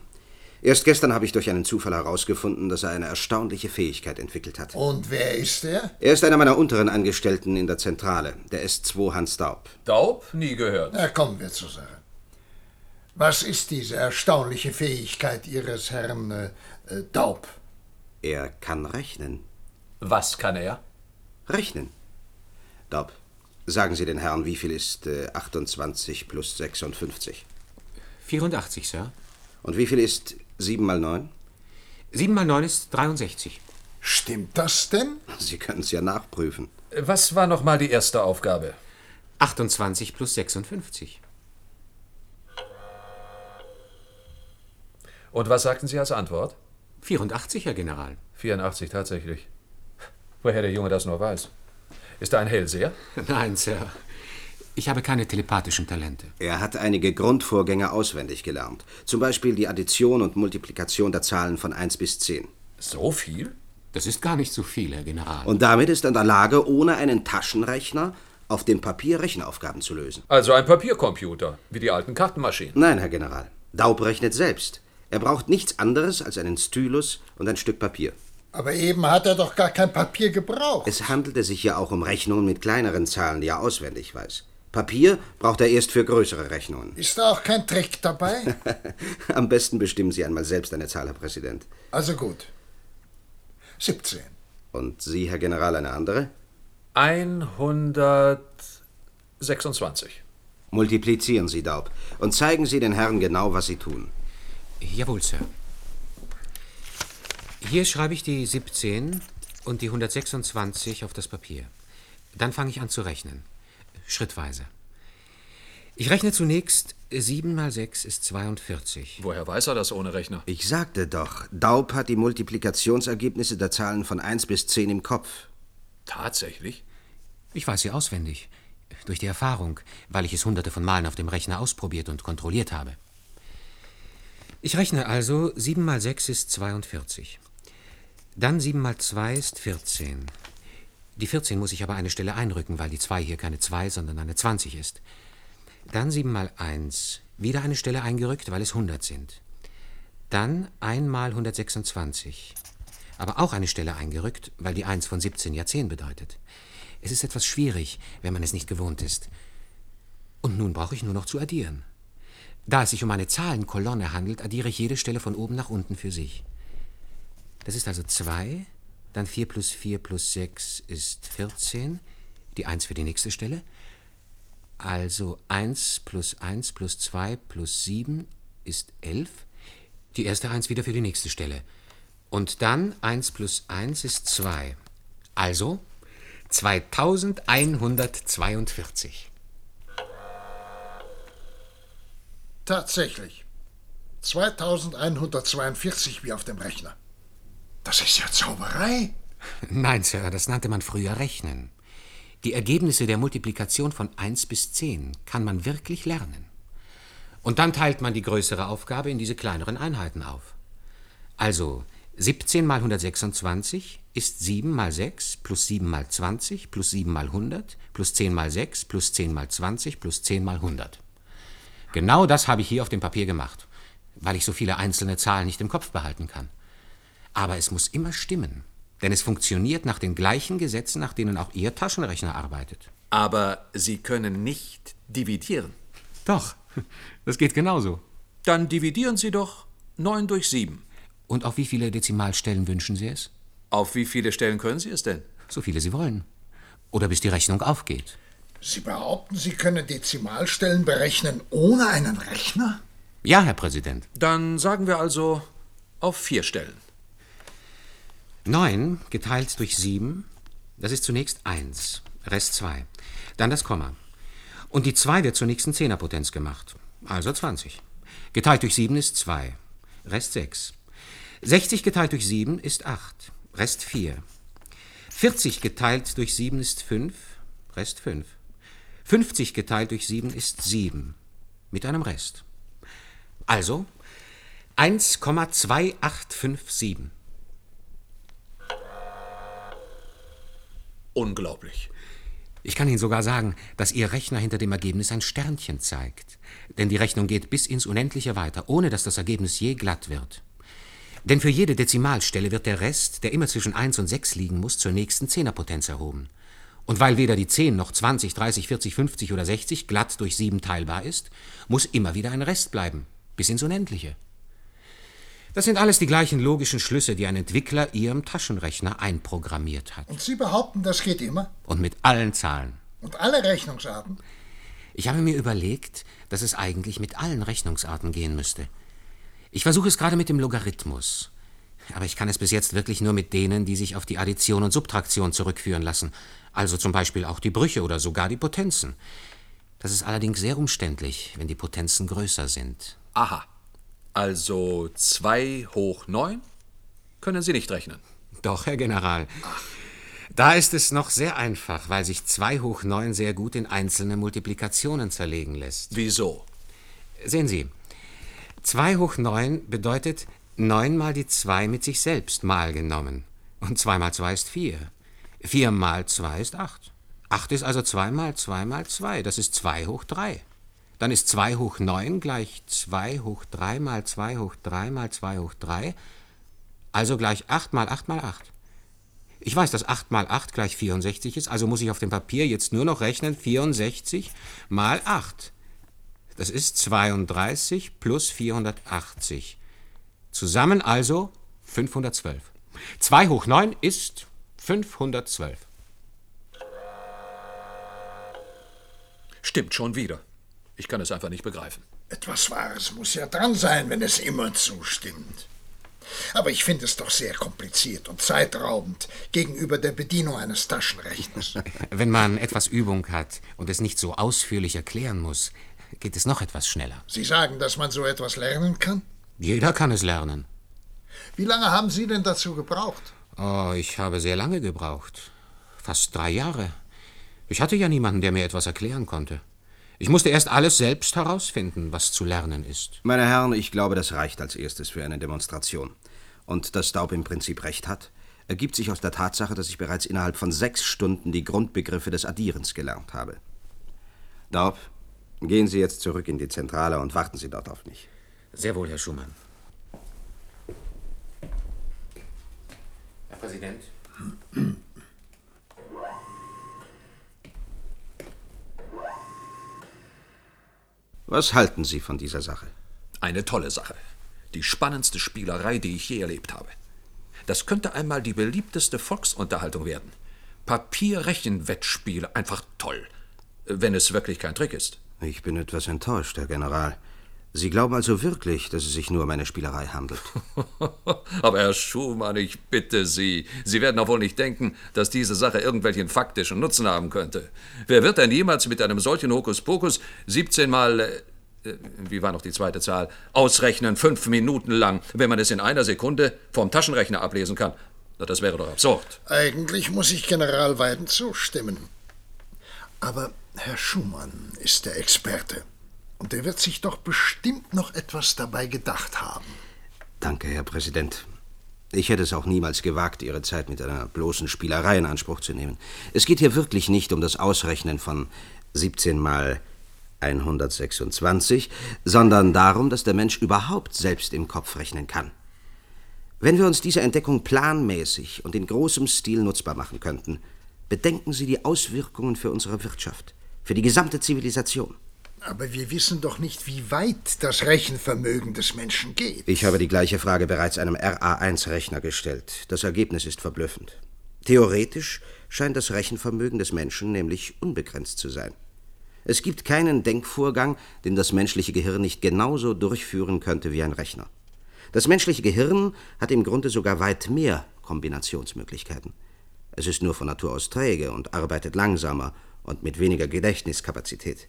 S5: Erst gestern habe ich durch einen Zufall herausgefunden, dass er eine erstaunliche Fähigkeit entwickelt hat.
S3: Und wer ist er?
S5: Er ist einer meiner unteren Angestellten in der Zentrale, der S2 Hans Daub.
S9: Daub? Nie gehört.
S3: Na, kommen wir zur Sache. Was ist diese erstaunliche Fähigkeit Ihres Herrn äh, äh, Daub?
S5: Er kann rechnen.
S9: Was kann er?
S5: Rechnen. Daub, sagen Sie den Herrn, wie viel ist äh, 28 plus 56?
S10: 84, Sir.
S5: Und wie viel ist 7 mal 9?
S10: 7 mal 9 ist 63.
S3: Stimmt das denn?
S5: Sie können es ja nachprüfen.
S9: Was war noch mal die erste Aufgabe?
S10: 28 plus 56.
S9: Und was sagten Sie als Antwort?
S10: 84, Herr General.
S9: 84 tatsächlich. Woher der Junge das nur weiß. Ist er ein Hellseher?
S10: Nein, Sir. Ich habe keine telepathischen Talente.
S5: Er hat einige Grundvorgänge auswendig gelernt. Zum Beispiel die Addition und Multiplikation der Zahlen von 1 bis 10.
S9: So viel?
S10: Das ist gar nicht so viel, Herr General.
S5: Und damit ist er in der Lage, ohne einen Taschenrechner auf dem Papier Rechenaufgaben zu lösen.
S9: Also ein Papiercomputer, wie die alten Kartenmaschinen.
S5: Nein, Herr General. Daub rechnet selbst. Er braucht nichts anderes als einen Stylus und ein Stück Papier.
S3: Aber eben hat er doch gar kein Papier gebraucht.
S5: Es handelte sich ja auch um Rechnungen mit kleineren Zahlen, die er auswendig weiß. Papier braucht er erst für größere Rechnungen.
S3: Ist da auch kein Trick dabei?
S5: Am besten bestimmen Sie einmal selbst eine Zahl, Herr Präsident.
S3: Also gut. 17.
S5: Und Sie, Herr General, eine andere?
S9: 126.
S5: Multiplizieren Sie, Daub, und zeigen Sie den Herren genau, was Sie tun.
S10: Jawohl, Sir. Hier schreibe ich die 17 und die 126 auf das Papier. Dann fange ich an zu rechnen. Schrittweise. Ich rechne zunächst 7 mal 6 ist 42.
S9: Woher weiß er das ohne Rechner?
S5: Ich sagte doch, Daub hat die Multiplikationsergebnisse der Zahlen von 1 bis 10 im Kopf.
S9: Tatsächlich?
S10: Ich weiß sie auswendig. Durch die Erfahrung, weil ich es hunderte von Malen auf dem Rechner ausprobiert und kontrolliert habe. Ich rechne also, 7 mal 6 ist 42. Dann 7 mal 2 ist 14. Die 14 muss ich aber eine Stelle einrücken, weil die 2 hier keine 2, sondern eine 20 ist. Dann 7 mal 1 wieder eine Stelle eingerückt, weil es 100 sind. Dann einmal 126. Aber auch eine Stelle eingerückt, weil die 1 von 17 ja 10 bedeutet. Es ist etwas schwierig, wenn man es nicht gewohnt ist. Und nun brauche ich nur noch zu addieren. Da es sich um eine Zahlenkolonne handelt, addiere ich jede Stelle von oben nach unten für sich. Das ist also 2, dann 4 plus 4 plus 6 ist 14, die 1 für die nächste Stelle. Also 1 plus 1 plus 2 plus 7 ist 11, die erste 1 wieder für die nächste Stelle. Und dann 1 plus 1 ist 2. Also 2142.
S3: Tatsächlich. 2142 wie auf dem Rechner. Das ist ja Zauberei.
S10: Nein, Sir, das nannte man früher Rechnen. Die Ergebnisse der Multiplikation von 1 bis 10 kann man wirklich lernen. Und dann teilt man die größere Aufgabe in diese kleineren Einheiten auf. Also 17 mal 126 ist 7 mal 6 plus 7 mal 20 plus 7 mal 100 plus 10 mal 6 plus 10 mal 20 plus 10 mal 100. Genau das habe ich hier auf dem Papier gemacht, weil ich so viele einzelne Zahlen nicht im Kopf behalten kann. Aber es muss immer stimmen, denn es funktioniert nach den gleichen Gesetzen, nach denen auch Ihr Taschenrechner arbeitet.
S9: Aber Sie können nicht dividieren.
S10: Doch, das geht genauso.
S9: Dann dividieren Sie doch 9 durch 7.
S10: Und auf wie viele Dezimalstellen wünschen Sie es?
S9: Auf wie viele Stellen können Sie es denn?
S10: So viele Sie wollen. Oder bis die Rechnung aufgeht.
S3: Sie behaupten, Sie können Dezimalstellen berechnen ohne einen Rechner?
S10: Ja, Herr Präsident.
S9: Dann sagen wir also auf vier Stellen.
S10: 9 geteilt durch 7, das ist zunächst 1, Rest 2. Dann das Komma. Und die 2 wird zur nächsten Zehnerpotenz gemacht, also 20. Geteilt durch 7 ist 2, Rest 6. 60 geteilt durch 7 ist 8, Rest 4. 40 geteilt durch 7 ist 5, Rest 5. 50 geteilt durch 7 ist 7, mit einem Rest. Also 1,2857.
S9: Unglaublich.
S10: Ich kann Ihnen sogar sagen, dass Ihr Rechner hinter dem Ergebnis ein Sternchen zeigt. Denn die Rechnung geht bis ins Unendliche weiter, ohne dass das Ergebnis je glatt wird. Denn für jede Dezimalstelle wird der Rest, der immer zwischen 1 und 6 liegen muss, zur nächsten Zehnerpotenz erhoben. Und weil weder die 10 noch 20, 30, 40, 50 oder 60 glatt durch 7 teilbar ist, muss immer wieder ein Rest bleiben, bis ins Unendliche. Das sind alles die gleichen logischen Schlüsse, die ein Entwickler Ihrem Taschenrechner einprogrammiert hat.
S3: Und Sie behaupten, das geht immer?
S10: Und mit allen Zahlen.
S3: Und alle Rechnungsarten?
S10: Ich habe mir überlegt, dass es eigentlich mit allen Rechnungsarten gehen müsste. Ich versuche es gerade mit dem Logarithmus. Aber ich kann es bis jetzt wirklich nur mit denen, die sich auf die Addition und Subtraktion zurückführen lassen. Also zum Beispiel auch die Brüche oder sogar die Potenzen. Das ist allerdings sehr umständlich, wenn die Potenzen größer sind.
S9: Aha. Also 2 hoch 9 können Sie nicht rechnen.
S10: Doch, Herr General. Da ist es noch sehr einfach, weil sich 2 hoch 9 sehr gut in einzelne Multiplikationen zerlegen lässt.
S9: Wieso?
S10: Sehen Sie, 2 hoch 9 bedeutet 9 mal die 2 mit sich selbst mal genommen. Und 2 mal 2 ist 4. 4 mal 2 ist 8. 8 ist also 2 mal 2 mal 2. Das ist 2 hoch 3. Dann ist 2 hoch 9 gleich 2 hoch 3 mal 2 hoch 3 mal 2 hoch 3. Also gleich 8 mal 8 mal 8. Ich weiß, dass 8 mal 8 gleich 64 ist, also muss ich auf dem Papier jetzt nur noch rechnen 64 mal 8. Das ist 32 plus 480. Zusammen also 512. 2 hoch 9 ist 512.
S9: Stimmt schon wieder. Ich kann es einfach nicht begreifen.
S3: Etwas Wahres muss ja dran sein, wenn es immer zustimmt. Aber ich finde es doch sehr kompliziert und zeitraubend gegenüber der Bedienung eines Taschenrechners.
S10: Wenn man etwas Übung hat und es nicht so ausführlich erklären muss, geht es noch etwas schneller.
S3: Sie sagen, dass man so etwas lernen kann?
S10: Jeder kann es lernen.
S3: Wie lange haben Sie denn dazu gebraucht?
S10: Oh, ich habe sehr lange gebraucht. Fast drei Jahre. Ich hatte ja niemanden, der mir etwas erklären konnte. Ich musste erst alles selbst herausfinden, was zu lernen ist.
S5: Meine Herren, ich glaube, das reicht als erstes für eine Demonstration. Und dass Staub im Prinzip recht hat, ergibt sich aus der Tatsache, dass ich bereits innerhalb von sechs Stunden die Grundbegriffe des Addierens gelernt habe. Daub, Gehen Sie jetzt zurück in die Zentrale und warten Sie dort auf mich.
S10: Sehr wohl, Herr Schumann. Herr Präsident.
S5: Was halten Sie von dieser Sache?
S9: Eine tolle Sache. Die spannendste Spielerei, die ich je erlebt habe. Das könnte einmal die beliebteste Volksunterhaltung werden. Papierrechenwettspiel, einfach toll. Wenn es wirklich kein Trick ist.
S5: Ich bin etwas enttäuscht, Herr General. Sie glauben also wirklich, dass es sich nur um eine Spielerei handelt?
S9: Aber Herr Schumann, ich bitte Sie, Sie werden doch wohl nicht denken, dass diese Sache irgendwelchen faktischen Nutzen haben könnte. Wer wird denn jemals mit einem solchen Hokuspokus 17 mal, äh, wie war noch die zweite Zahl, ausrechnen, fünf Minuten lang, wenn man es in einer Sekunde vom Taschenrechner ablesen kann? Na, das wäre doch absurd.
S3: Eigentlich muss ich General Weiden zustimmen. Aber Herr Schumann ist der Experte. Und er wird sich doch bestimmt noch etwas dabei gedacht haben.
S5: Danke, Herr Präsident. Ich hätte es auch niemals gewagt, Ihre Zeit mit einer bloßen Spielerei in Anspruch zu nehmen. Es geht hier wirklich nicht um das Ausrechnen von 17 mal 126, sondern darum, dass der Mensch überhaupt selbst im Kopf rechnen kann. Wenn wir uns diese Entdeckung planmäßig und in großem Stil nutzbar machen könnten, bedenken Sie die Auswirkungen für unsere Wirtschaft, für die gesamte Zivilisation.
S3: Aber wir wissen doch nicht, wie weit das Rechenvermögen des Menschen geht.
S5: Ich habe die gleiche Frage bereits einem RA1-Rechner gestellt. Das Ergebnis ist verblüffend. Theoretisch scheint das Rechenvermögen des Menschen nämlich unbegrenzt zu sein. Es gibt keinen Denkvorgang, den das menschliche Gehirn nicht genauso durchführen könnte wie ein Rechner. Das menschliche Gehirn hat im Grunde sogar weit mehr Kombinationsmöglichkeiten. Es ist nur von Natur aus träge und arbeitet langsamer und mit weniger Gedächtniskapazität.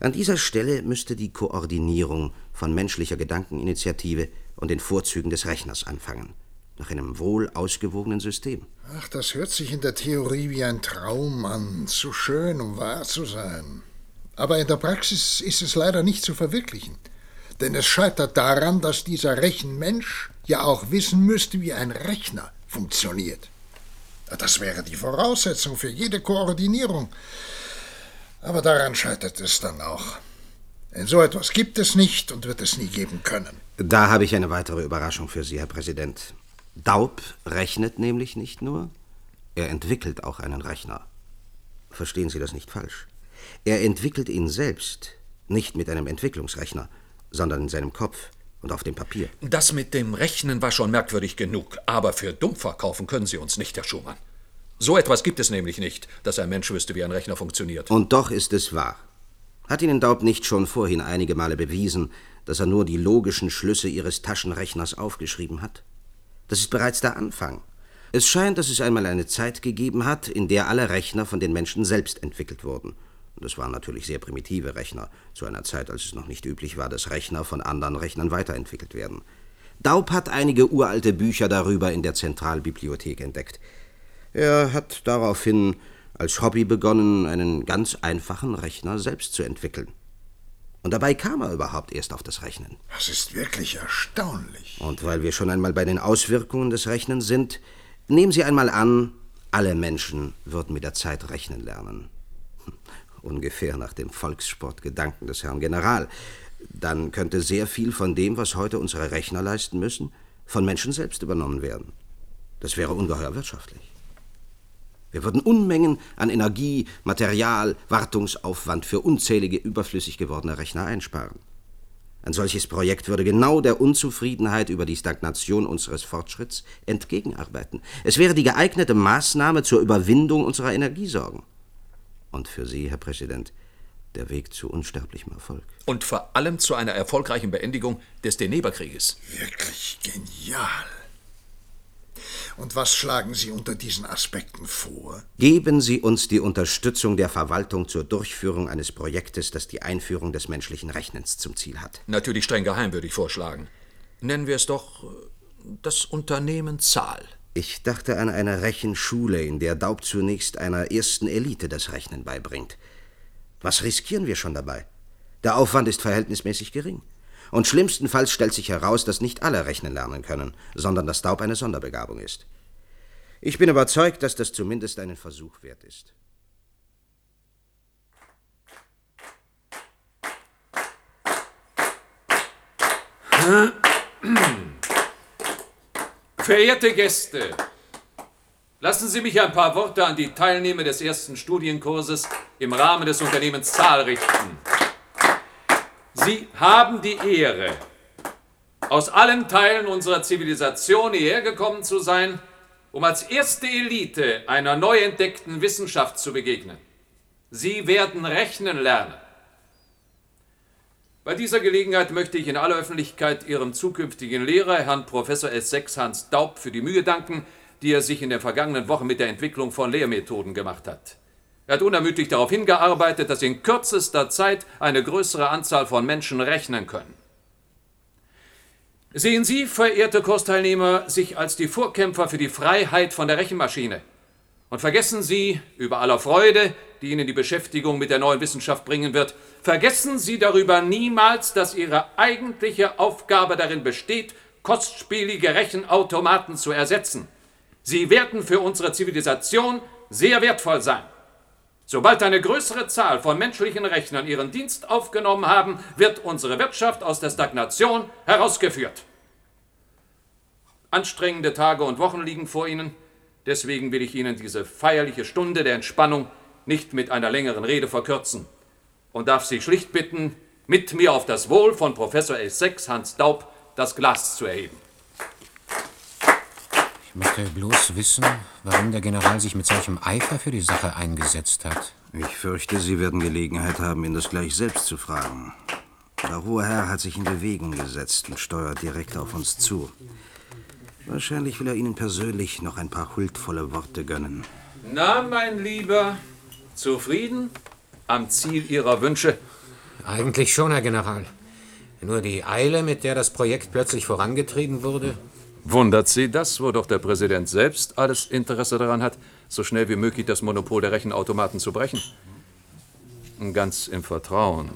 S5: An dieser Stelle müsste die Koordinierung von menschlicher Gedankeninitiative und den Vorzügen des Rechners anfangen, nach einem wohl ausgewogenen System.
S3: Ach, das hört sich in der Theorie wie ein Traum an, zu schön, um wahr zu sein. Aber in der Praxis ist es leider nicht zu verwirklichen. Denn es scheitert daran, dass dieser Rechenmensch ja auch wissen müsste, wie ein Rechner funktioniert. Das wäre die Voraussetzung für jede Koordinierung. Aber daran scheitert es dann auch. Denn so etwas gibt es nicht und wird es nie geben können.
S5: Da habe ich eine weitere Überraschung für Sie, Herr Präsident. Daub rechnet nämlich nicht nur, er entwickelt auch einen Rechner. Verstehen Sie das nicht falsch. Er entwickelt ihn selbst, nicht mit einem Entwicklungsrechner, sondern in seinem Kopf und auf dem Papier.
S9: Das mit dem Rechnen war schon merkwürdig genug, aber für dumm verkaufen können Sie uns nicht, Herr Schumann. So etwas gibt es nämlich nicht, dass ein Mensch wüsste, wie ein Rechner funktioniert.
S5: Und doch ist es wahr. Hat Ihnen Daub nicht schon vorhin einige Male bewiesen, dass er nur die logischen Schlüsse Ihres Taschenrechners aufgeschrieben hat? Das ist bereits der Anfang. Es scheint, dass es einmal eine Zeit gegeben hat, in der alle Rechner von den Menschen selbst entwickelt wurden. Und es waren natürlich sehr primitive Rechner, zu einer Zeit, als es noch nicht üblich war, dass Rechner von anderen Rechnern weiterentwickelt werden. Daub hat einige uralte Bücher darüber in der Zentralbibliothek entdeckt. Er hat daraufhin als Hobby begonnen, einen ganz einfachen Rechner selbst zu entwickeln. Und dabei kam er überhaupt erst auf das Rechnen.
S3: Das ist wirklich erstaunlich.
S5: Und weil wir schon einmal bei den Auswirkungen des Rechnens sind, nehmen Sie einmal an, alle Menschen würden mit der Zeit rechnen lernen. Ungefähr nach dem Volkssportgedanken des Herrn General. Dann könnte sehr viel von dem, was heute unsere Rechner leisten müssen, von Menschen selbst übernommen werden. Das wäre ungeheuer wirtschaftlich. Wir würden Unmengen an Energie, Material, Wartungsaufwand für unzählige überflüssig gewordene Rechner einsparen. Ein solches Projekt würde genau der Unzufriedenheit über die Stagnation unseres Fortschritts entgegenarbeiten. Es wäre die geeignete Maßnahme zur Überwindung unserer Energiesorgen. Und für Sie, Herr Präsident, der Weg zu unsterblichem Erfolg.
S9: Und vor allem zu einer erfolgreichen Beendigung des Deneberkrieges.
S3: Wirklich genial. Und was schlagen Sie unter diesen Aspekten vor?
S5: Geben Sie uns die Unterstützung der Verwaltung zur Durchführung eines Projektes, das die Einführung des menschlichen Rechnens zum Ziel hat.
S9: Natürlich streng geheim, würde ich vorschlagen. Nennen wir es doch äh, das Unternehmen Zahl.
S5: Ich dachte an eine Rechenschule, in der Daub zunächst einer ersten Elite das Rechnen beibringt. Was riskieren wir schon dabei? Der Aufwand ist verhältnismäßig gering. Und schlimmstenfalls stellt sich heraus, dass nicht alle rechnen lernen können, sondern dass Taub eine Sonderbegabung ist. Ich bin überzeugt, dass das zumindest einen Versuch wert ist.
S9: Verehrte Gäste, lassen Sie mich ein paar Worte an die Teilnehmer des ersten Studienkurses im Rahmen des Unternehmens Zahl richten. Sie haben die Ehre, aus allen Teilen unserer Zivilisation hierher gekommen zu sein, um als erste Elite einer neu entdeckten Wissenschaft zu begegnen. Sie werden rechnen lernen. Bei dieser Gelegenheit möchte ich in aller Öffentlichkeit Ihrem zukünftigen Lehrer, Herrn Professor S6 Hans Daub, für die Mühe danken, die er sich in den vergangenen Wochen mit der Entwicklung von Lehrmethoden gemacht hat. Er hat unermüdlich darauf hingearbeitet, dass in kürzester Zeit eine größere Anzahl von Menschen rechnen können. Sehen Sie, verehrte Kursteilnehmer, sich als die Vorkämpfer für die Freiheit von der Rechenmaschine. Und vergessen Sie, über aller Freude, die Ihnen die Beschäftigung mit der neuen Wissenschaft bringen wird, vergessen Sie darüber niemals, dass Ihre eigentliche Aufgabe darin besteht, kostspielige Rechenautomaten zu ersetzen. Sie werden für unsere Zivilisation sehr wertvoll sein. Sobald eine größere Zahl von menschlichen Rechnern ihren Dienst aufgenommen haben, wird unsere Wirtschaft aus der Stagnation herausgeführt. Anstrengende Tage und Wochen liegen vor Ihnen. Deswegen will ich Ihnen diese feierliche Stunde der Entspannung nicht mit einer längeren Rede verkürzen und darf Sie schlicht bitten, mit mir auf das Wohl von Professor S6 Hans Daub das Glas zu erheben.
S10: Ich möchte bloß wissen, warum der General sich mit solchem Eifer für die Sache eingesetzt hat.
S5: Ich fürchte, Sie werden Gelegenheit haben, ihn das gleich selbst zu fragen. Der hohe Herr hat sich in Bewegung gesetzt und steuert direkt auf uns zu. Wahrscheinlich will er Ihnen persönlich noch ein paar huldvolle Worte gönnen.
S9: Na, mein Lieber, zufrieden am Ziel Ihrer Wünsche?
S10: Eigentlich schon, Herr General. Nur die Eile, mit der das Projekt plötzlich vorangetrieben wurde.
S9: Wundert Sie das, wo doch der Präsident selbst alles Interesse daran hat, so schnell wie möglich das Monopol der Rechenautomaten zu brechen? Ganz im Vertrauen.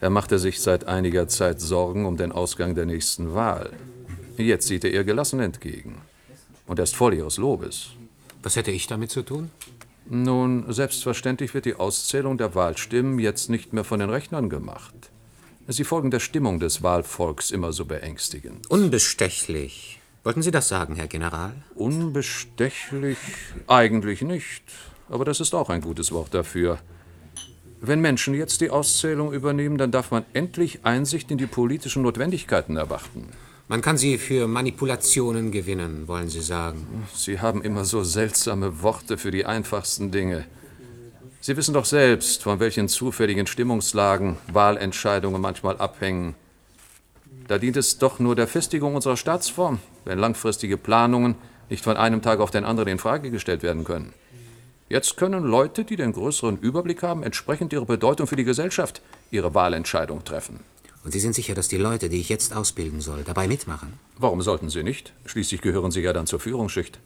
S9: Er machte sich seit einiger Zeit Sorgen um den Ausgang der nächsten Wahl. Jetzt sieht er ihr gelassen entgegen. Und er ist voll ihres Lobes.
S10: Was hätte ich damit zu tun?
S9: Nun, selbstverständlich wird die Auszählung der Wahlstimmen jetzt nicht mehr von den Rechnern gemacht. Sie folgen der Stimmung des Wahlvolks immer so beängstigend.
S10: Unbestechlich. Wollten Sie das sagen, Herr General?
S9: Unbestechlich? Eigentlich nicht. Aber das ist auch ein gutes Wort dafür. Wenn Menschen jetzt die Auszählung übernehmen, dann darf man endlich Einsicht in die politischen Notwendigkeiten erwarten.
S10: Man kann sie für Manipulationen gewinnen, wollen Sie sagen.
S9: Sie haben immer so seltsame Worte für die einfachsten Dinge. Sie wissen doch selbst, von welchen zufälligen Stimmungslagen Wahlentscheidungen manchmal abhängen. Da dient es doch nur der Festigung unserer Staatsform, wenn langfristige Planungen nicht von einem Tag auf den anderen in Frage gestellt werden können. Jetzt können Leute, die den größeren Überblick haben, entsprechend ihrer Bedeutung für die Gesellschaft ihre Wahlentscheidung treffen.
S10: Und Sie sind sicher, dass die Leute, die ich jetzt ausbilden soll, dabei mitmachen?
S9: Warum sollten sie nicht? Schließlich gehören sie ja dann zur Führungsschicht.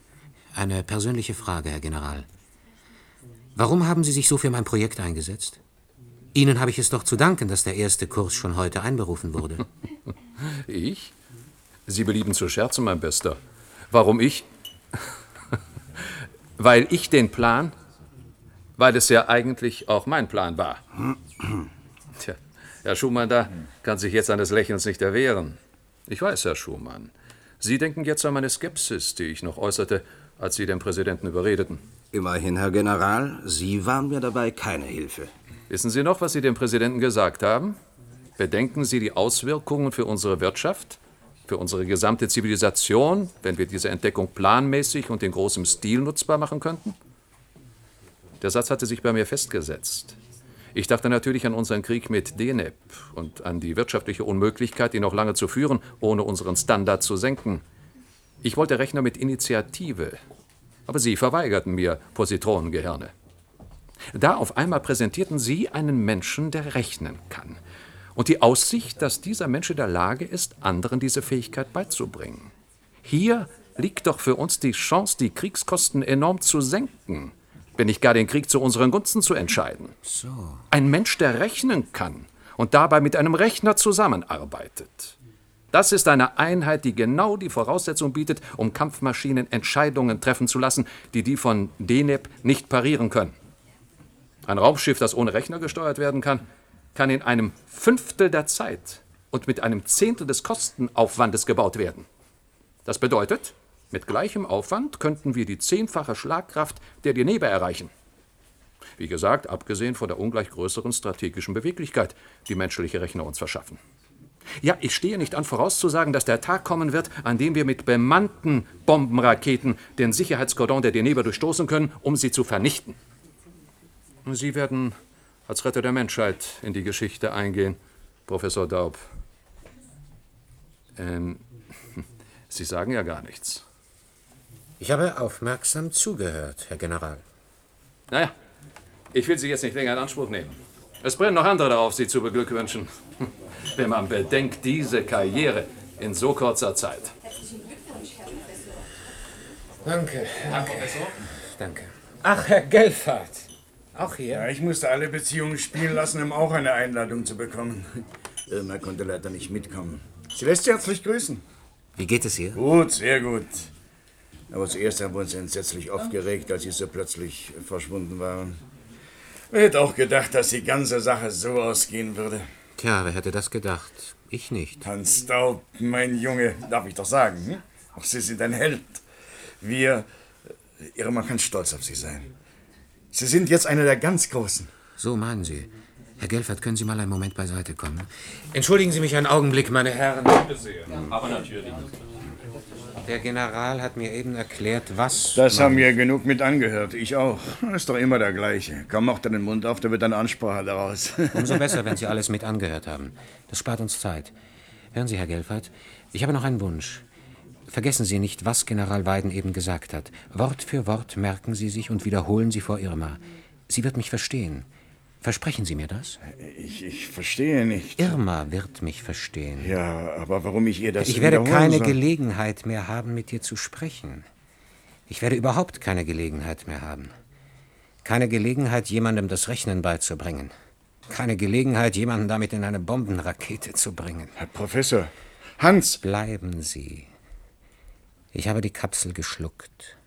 S10: Eine persönliche Frage, Herr General. Warum haben Sie sich so für mein Projekt eingesetzt? Ihnen habe ich es doch zu danken, dass der erste Kurs schon heute einberufen wurde.
S9: ich? Sie belieben zu scherzen, mein Bester. Warum ich? Weil ich den Plan? Weil es ja eigentlich auch mein Plan war. Tja, Herr Schumann da kann sich jetzt eines Lächelns nicht erwehren. Ich weiß, Herr Schumann. Sie denken jetzt an meine Skepsis, die ich noch äußerte, als Sie den Präsidenten überredeten.
S5: Immerhin, Herr General, Sie waren mir dabei keine Hilfe.
S9: Wissen Sie noch, was Sie dem Präsidenten gesagt haben? Bedenken Sie die Auswirkungen für unsere Wirtschaft, für unsere gesamte Zivilisation, wenn wir diese Entdeckung planmäßig und in großem Stil nutzbar machen könnten? Der Satz hatte sich bei mir festgesetzt. Ich dachte natürlich an unseren Krieg mit DENEP und an die wirtschaftliche Unmöglichkeit, ihn noch lange zu führen, ohne unseren Standard zu senken. Ich wollte Rechner mit Initiative, aber Sie verweigerten mir Positronengehirne. Da auf einmal präsentierten Sie einen Menschen, der rechnen kann. Und die Aussicht, dass dieser Mensch in der Lage ist, anderen diese Fähigkeit beizubringen. Hier liegt doch für uns die Chance, die Kriegskosten enorm zu senken, wenn nicht gar den Krieg zu unseren Gunsten zu entscheiden.
S10: So.
S9: Ein Mensch, der rechnen kann und dabei mit einem Rechner zusammenarbeitet. Das ist eine Einheit, die genau die Voraussetzung bietet, um Kampfmaschinen Entscheidungen treffen zu lassen, die die von DENEP nicht parieren können. Ein Raumschiff, das ohne Rechner gesteuert werden kann, kann in einem Fünftel der Zeit und mit einem Zehntel des Kostenaufwandes gebaut werden. Das bedeutet, mit gleichem Aufwand könnten wir die zehnfache Schlagkraft der Denebe erreichen. Wie gesagt, abgesehen von der ungleich größeren strategischen Beweglichkeit, die menschliche Rechner uns verschaffen. Ja, ich stehe nicht an vorauszusagen, dass der Tag kommen wird, an dem wir mit bemannten Bombenraketen den Sicherheitskordon der Denebe durchstoßen können, um sie zu vernichten. Sie werden als Retter der Menschheit in die Geschichte eingehen, Professor Daub. Ähm, Sie sagen ja gar nichts.
S10: Ich habe aufmerksam zugehört, Herr General.
S9: Naja, ich will Sie jetzt nicht länger in Anspruch nehmen. Es brennen noch andere darauf, Sie zu beglückwünschen. Wenn man bedenkt, diese Karriere in so kurzer Zeit.
S10: Danke.
S9: Danke, Professor.
S10: Danke. Ach, Herr Gelfart. Auch hier?
S16: Ja, ich musste alle Beziehungen spielen lassen, um auch eine Einladung zu bekommen. Irma konnte leider nicht mitkommen. Sie lässt Sie herzlich grüßen.
S10: Wie geht es ihr?
S16: Gut, sehr gut. Aber zuerst haben wir uns entsetzlich aufgeregt, als Sie so plötzlich verschwunden waren. Wer hätte auch gedacht, dass die ganze Sache so ausgehen würde?
S10: Tja, wer hätte das gedacht? Ich nicht.
S16: Hans Daub, mein Junge, darf ich doch sagen. Hm? Auch Sie sind ein Held. Wir, äh, Irma kann stolz auf Sie sein. Sie sind jetzt einer der ganz Großen.
S10: So meinen Sie. Herr Gelfert, können Sie mal einen Moment beiseite kommen? Entschuldigen Sie mich einen Augenblick, meine Herren.
S9: Bitte sehr. Aber natürlich.
S10: Der General hat mir eben erklärt, was.
S16: Das haben wir genug mit angehört. Ich auch. Das ist doch immer der gleiche. Kaum macht er den Mund auf, da wird eine Ansprache daraus.
S10: Umso besser, wenn Sie alles mit angehört haben. Das spart uns Zeit. Hören Sie, Herr Gelfert, ich habe noch einen Wunsch. Vergessen Sie nicht, was General Weiden eben gesagt hat. Wort für Wort merken Sie sich und wiederholen Sie vor Irma. Sie wird mich verstehen. Versprechen Sie mir das?
S16: Ich, ich verstehe nicht.
S10: Irma wird mich verstehen.
S16: Ja, aber warum ich ihr das
S10: Ich werde keine
S16: soll?
S10: Gelegenheit mehr haben, mit dir zu sprechen. Ich werde überhaupt keine Gelegenheit mehr haben. Keine Gelegenheit, jemandem das Rechnen beizubringen. Keine Gelegenheit, jemanden damit in eine Bombenrakete zu bringen.
S16: Herr Professor, Hans!
S10: Bleiben Sie. Ich habe die Kapsel geschluckt.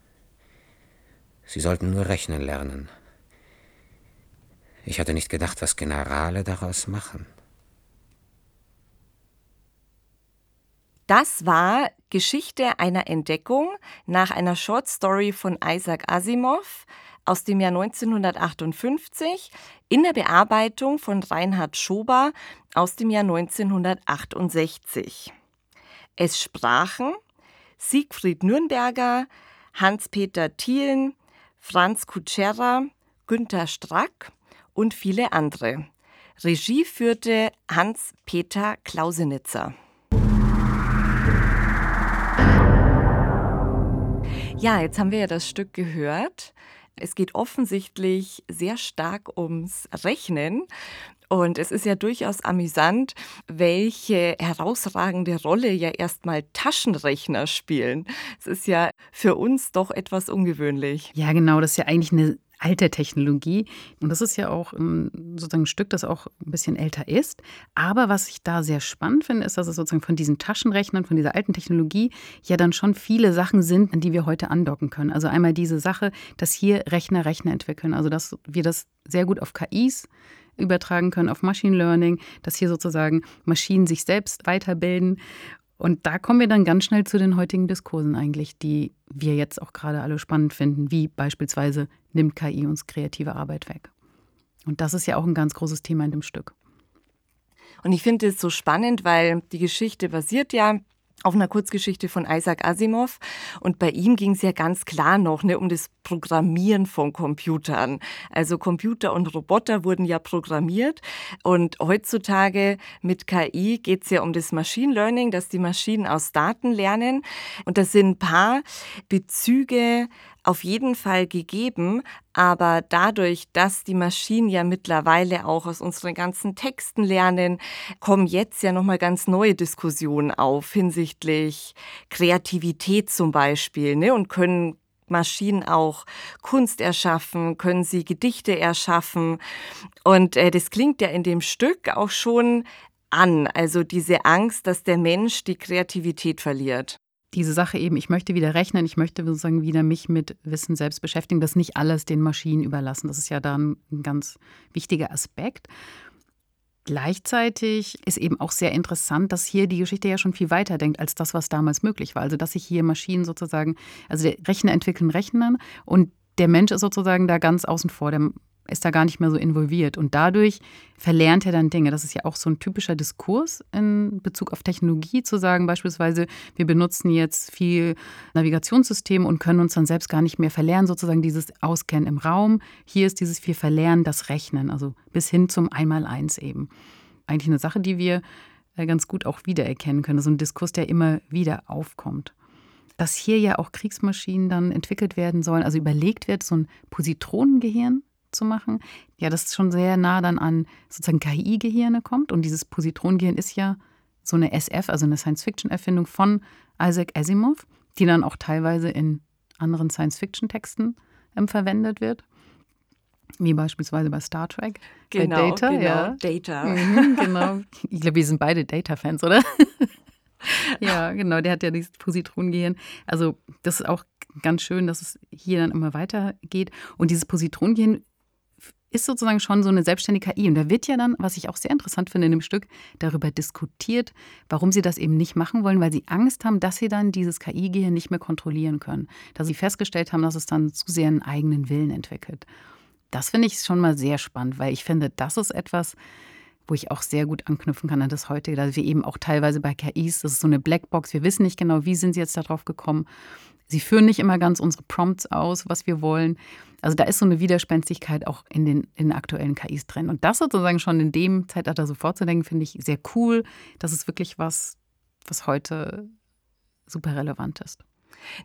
S10: Sie sollten nur rechnen lernen. Ich hatte nicht gedacht, was Generale daraus machen.
S1: Das war Geschichte einer Entdeckung nach einer Short Story von Isaac Asimov aus dem Jahr 1958 in der Bearbeitung von Reinhard Schober aus dem Jahr 1968. Es sprachen Siegfried Nürnberger, Hans-Peter Thielen, Franz Kutschera, Günter Strack und viele andere. Regie führte Hans-Peter Klausenitzer. Ja, jetzt haben wir ja das Stück gehört. Es geht offensichtlich sehr stark ums Rechnen. Und es ist ja durchaus amüsant, welche herausragende Rolle ja erstmal Taschenrechner spielen. Es ist ja für uns doch etwas ungewöhnlich.
S2: Ja, genau, das ist ja eigentlich eine alte Technologie. Und das ist ja auch ähm, sozusagen ein Stück, das auch ein bisschen älter ist. Aber was ich da sehr spannend finde, ist, dass es sozusagen von diesen Taschenrechnern, von dieser alten Technologie ja dann schon viele Sachen sind, an die wir heute andocken können. Also einmal diese Sache, dass hier Rechner Rechner entwickeln. Also dass wir das sehr gut auf KIs übertragen können, auf Machine Learning, dass hier sozusagen Maschinen sich selbst weiterbilden. Und da kommen wir dann ganz schnell zu den heutigen Diskursen eigentlich, die wir jetzt auch gerade alle spannend finden, wie beispielsweise nimmt KI uns kreative Arbeit weg. Und das ist ja auch ein ganz großes Thema in dem Stück.
S1: Und ich finde es so spannend, weil die Geschichte basiert ja auf einer Kurzgeschichte von Isaac Asimov. Und bei ihm ging es ja ganz klar noch ne, um das Programmieren von Computern. Also Computer und Roboter wurden ja programmiert. Und heutzutage mit KI geht es ja um das Machine Learning, dass die Maschinen aus Daten lernen. Und das sind ein paar Bezüge auf jeden Fall gegeben, aber dadurch, dass die Maschinen ja mittlerweile auch aus unseren ganzen Texten lernen, kommen jetzt ja nochmal ganz neue Diskussionen auf hinsichtlich Kreativität zum Beispiel ne? und können Maschinen auch Kunst erschaffen, können sie Gedichte erschaffen. Und äh, das klingt ja in dem Stück auch schon an, also diese Angst, dass der Mensch die Kreativität verliert
S2: diese Sache eben, ich möchte wieder rechnen, ich möchte sozusagen wieder mich mit Wissen selbst beschäftigen, das nicht alles den Maschinen überlassen. Das ist ja dann ein ganz wichtiger Aspekt. Gleichzeitig ist eben auch sehr interessant, dass hier die Geschichte ja schon viel weiter denkt als das, was damals möglich war. Also dass sich hier Maschinen sozusagen, also Rechner entwickeln Rechnern und der Mensch ist sozusagen da ganz außen vor. Der ist da gar nicht mehr so involviert. Und dadurch verlernt er dann Dinge. Das ist ja auch so ein typischer Diskurs in Bezug auf Technologie, zu sagen beispielsweise, wir benutzen jetzt viel Navigationssysteme und können uns dann selbst gar nicht mehr verlernen, sozusagen dieses Auskennen im Raum. Hier ist dieses wir verlernen das Rechnen, also bis hin zum Einmaleins eben. Eigentlich eine Sache, die wir äh, ganz gut auch wiedererkennen können. So ein Diskurs, der immer wieder aufkommt dass hier ja auch Kriegsmaschinen dann entwickelt werden sollen, also überlegt wird, so ein Positronengehirn zu machen, ja, das schon sehr nah dann an sozusagen KI-Gehirne kommt. Und dieses Positrongehirn ist ja so eine SF, also eine Science-Fiction-Erfindung von Isaac Asimov, die dann auch teilweise in anderen Science-Fiction-Texten ähm, verwendet wird. Wie beispielsweise bei Star Trek.
S1: Genau,
S2: bei Data,
S1: genau,
S2: ja.
S1: Data.
S2: Mhm, genau. Ich glaube, wir sind beide Data-Fans, oder? ja, genau, der hat ja dieses Positronengehirn. Also, das ist auch ganz schön, dass es hier dann immer weitergeht. Und dieses Positrongehirn ist sozusagen schon so eine selbstständige KI. Und da wird ja dann, was ich auch sehr interessant finde in dem Stück, darüber diskutiert, warum sie das eben nicht machen wollen, weil sie Angst haben, dass sie dann dieses KI-Gehirn nicht mehr kontrollieren können. Dass sie festgestellt haben, dass es dann zu sehr einen eigenen Willen entwickelt. Das finde ich schon mal sehr spannend, weil ich finde, das ist etwas, wo ich auch sehr gut anknüpfen kann an das heutige, dass wir eben auch teilweise bei KIs, das ist so eine Blackbox, wir wissen nicht genau, wie sind sie jetzt darauf gekommen. Sie führen nicht immer ganz unsere Prompts aus, was wir wollen. Also da ist so eine Widerspenstigkeit auch in den, in den aktuellen KIs drin. Und das sozusagen schon in dem Zeitalter so vorzudenken, finde ich sehr cool. Das ist wirklich was, was heute super relevant ist.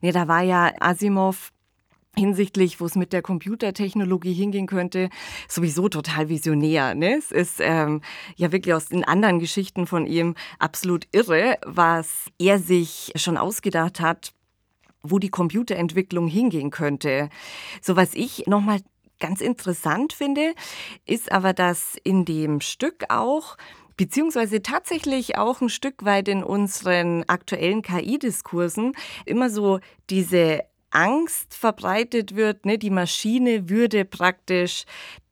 S1: Nee, da war ja Asimov hinsichtlich, wo es mit der Computertechnologie hingehen könnte, sowieso total visionär. Ne? Es ist ähm, ja wirklich aus den anderen Geschichten von ihm absolut irre, was er sich schon ausgedacht hat, wo die Computerentwicklung hingehen könnte. So was ich nochmal ganz interessant finde, ist aber, dass in dem Stück auch beziehungsweise tatsächlich auch ein Stück weit in unseren aktuellen KI-Diskursen immer so diese Angst verbreitet wird, ne, die Maschine würde praktisch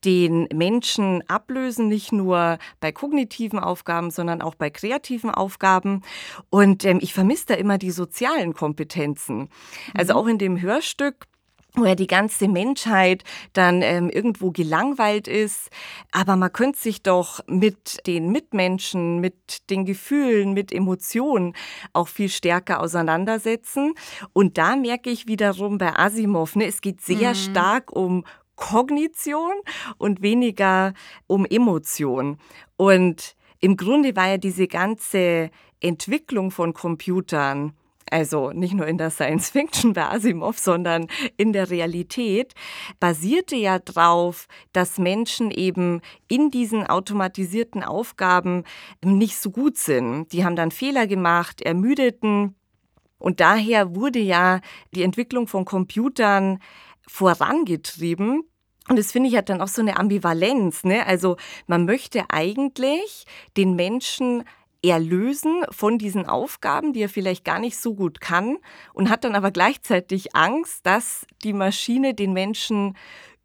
S1: den Menschen ablösen, nicht nur bei kognitiven Aufgaben, sondern auch bei kreativen Aufgaben. Und ähm, ich vermisse da immer die sozialen Kompetenzen. Also mhm. auch in dem Hörstück wo ja die ganze Menschheit dann ähm, irgendwo gelangweilt ist. Aber man könnte sich doch mit den Mitmenschen, mit den Gefühlen, mit Emotionen auch viel stärker auseinandersetzen. Und da merke ich wiederum bei Asimov, ne, es geht sehr mhm. stark um Kognition und weniger um Emotion. Und im Grunde war ja diese ganze Entwicklung von Computern also nicht nur in der Science Fiction bei Asimov, sondern in der Realität, basierte ja darauf, dass Menschen eben in diesen automatisierten Aufgaben nicht so gut sind. Die haben dann Fehler gemacht, ermüdeten. Und daher wurde ja die Entwicklung von Computern vorangetrieben. Und das finde ich hat dann auch so eine Ambivalenz. Ne? Also man möchte eigentlich den Menschen erlösen von diesen Aufgaben, die er vielleicht gar nicht so gut kann und hat dann aber gleichzeitig Angst, dass die Maschine den Menschen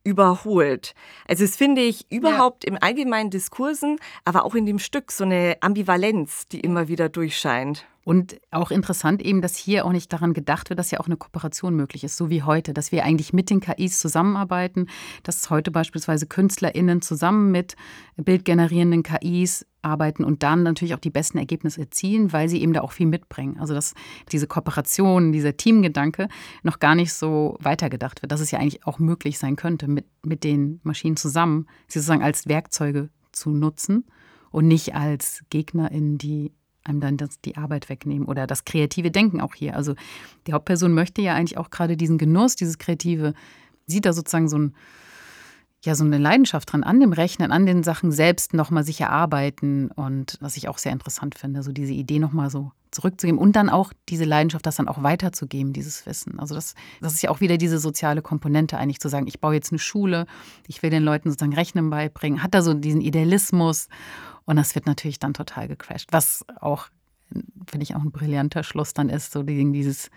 S1: überholt. Also es finde ich überhaupt ja. im allgemeinen Diskursen, aber auch in dem Stück so eine Ambivalenz, die immer wieder durchscheint.
S2: Und auch interessant eben, dass hier auch nicht daran gedacht wird, dass ja auch eine Kooperation möglich ist, so wie heute, dass wir eigentlich mit den KIs zusammenarbeiten, dass heute beispielsweise KünstlerInnen zusammen mit bildgenerierenden KIs arbeiten und dann natürlich auch die besten Ergebnisse erzielen, weil sie eben da auch viel mitbringen. Also dass diese Kooperation, dieser Teamgedanke noch gar nicht so weitergedacht wird, dass es ja eigentlich auch möglich sein könnte, mit, mit den Maschinen zusammen sie sozusagen als Werkzeuge zu nutzen und nicht als GegnerInnen, die einem dann das, die Arbeit wegnehmen oder das kreative Denken auch hier. Also die Hauptperson möchte ja eigentlich auch gerade diesen Genuss, dieses kreative, sieht da sozusagen so ein ja so eine Leidenschaft dran an dem Rechnen, an den Sachen selbst nochmal sich erarbeiten und was ich auch sehr interessant finde, so diese Idee nochmal so zurückzugeben und dann auch diese Leidenschaft, das dann auch weiterzugeben, dieses Wissen. Also das, das ist ja auch wieder diese soziale Komponente eigentlich zu sagen, ich baue jetzt eine Schule, ich will den Leuten sozusagen Rechnen beibringen, hat da so diesen Idealismus und das wird natürlich dann total gecrashed, was auch, finde ich, auch ein brillanter Schluss dann ist, so dieses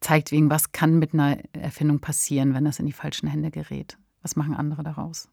S2: zeigt wegen, was kann mit einer Erfindung passieren, wenn das in die falschen Hände gerät. Was machen andere daraus?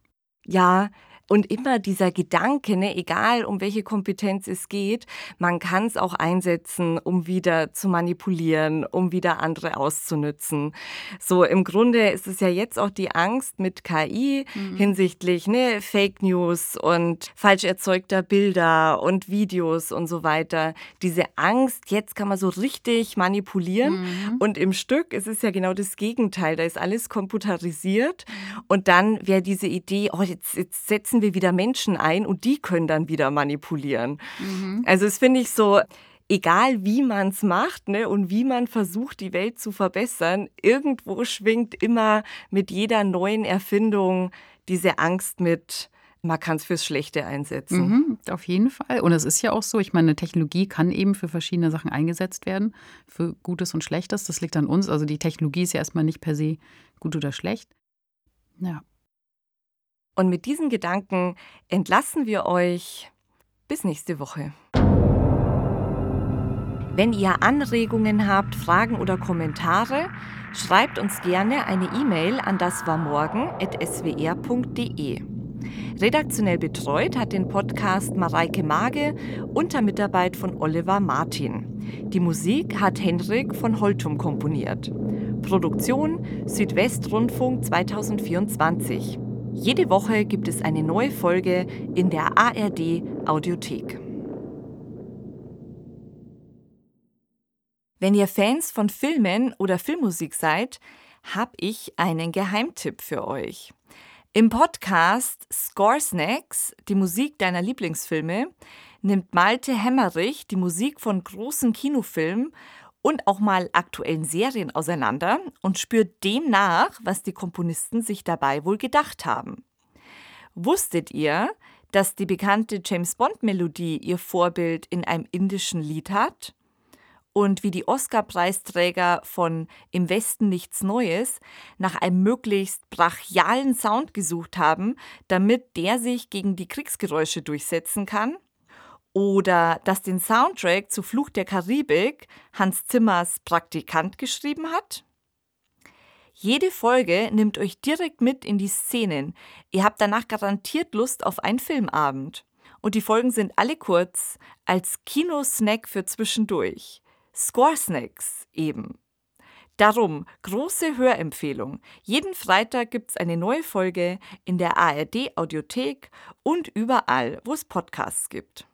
S1: Ja, und immer dieser Gedanke, ne, egal um welche Kompetenz es geht, man kann es auch einsetzen, um wieder zu manipulieren, um wieder andere auszunützen. So im Grunde ist es ja jetzt auch die Angst mit KI mhm. hinsichtlich ne, Fake News und falsch erzeugter Bilder und Videos und so weiter. Diese Angst, jetzt kann man so richtig manipulieren. Mhm. Und im Stück ist es ja genau das Gegenteil. Da ist alles computerisiert. Und dann wäre diese Idee, oh, jetzt, jetzt setzen wir wieder Menschen ein und die können dann wieder manipulieren. Mhm. Also es finde ich so, egal wie man es macht ne, und wie man versucht, die Welt zu verbessern, irgendwo schwingt immer mit jeder neuen Erfindung diese Angst mit, man kann es fürs Schlechte einsetzen.
S2: Mhm, auf jeden Fall. Und es ist ja auch so, ich meine, Technologie kann eben für verschiedene Sachen eingesetzt werden, für Gutes und Schlechtes. Das liegt an uns. Also die Technologie ist ja erstmal nicht per se gut oder schlecht. Ja.
S1: Und mit diesen Gedanken entlassen wir euch bis nächste Woche. Wenn ihr Anregungen habt, Fragen oder Kommentare, schreibt uns gerne eine E-Mail an daswarmorgen.swr.de. Redaktionell betreut hat den Podcast Mareike Mage unter Mitarbeit von Oliver Martin. Die Musik hat Henrik von Holtum komponiert. Produktion Südwestrundfunk 2024. Jede Woche gibt es eine neue Folge in der ARD Audiothek. Wenn ihr Fans von Filmen oder Filmmusik seid, habe ich einen Geheimtipp für euch. Im Podcast Score Snacks, die Musik deiner Lieblingsfilme, nimmt Malte Hemmerich die Musik von großen Kinofilmen und auch mal aktuellen Serien auseinander und spürt dem nach, was die Komponisten sich dabei wohl gedacht haben. Wusstet ihr, dass die bekannte James Bond-Melodie ihr Vorbild in einem indischen Lied hat? Und wie die Oscar-Preisträger von Im Westen nichts Neues nach einem möglichst brachialen Sound gesucht haben, damit der sich gegen die Kriegsgeräusche durchsetzen kann? Oder dass den Soundtrack zu Fluch der Karibik Hans Zimmers Praktikant geschrieben hat? Jede Folge nimmt euch direkt mit in die Szenen. Ihr habt danach garantiert Lust auf einen Filmabend. Und die Folgen sind alle kurz, als Kinosnack für zwischendurch. Score Snacks eben. Darum große Hörempfehlung. Jeden Freitag gibt es eine neue Folge in der ARD Audiothek und überall, wo es Podcasts gibt.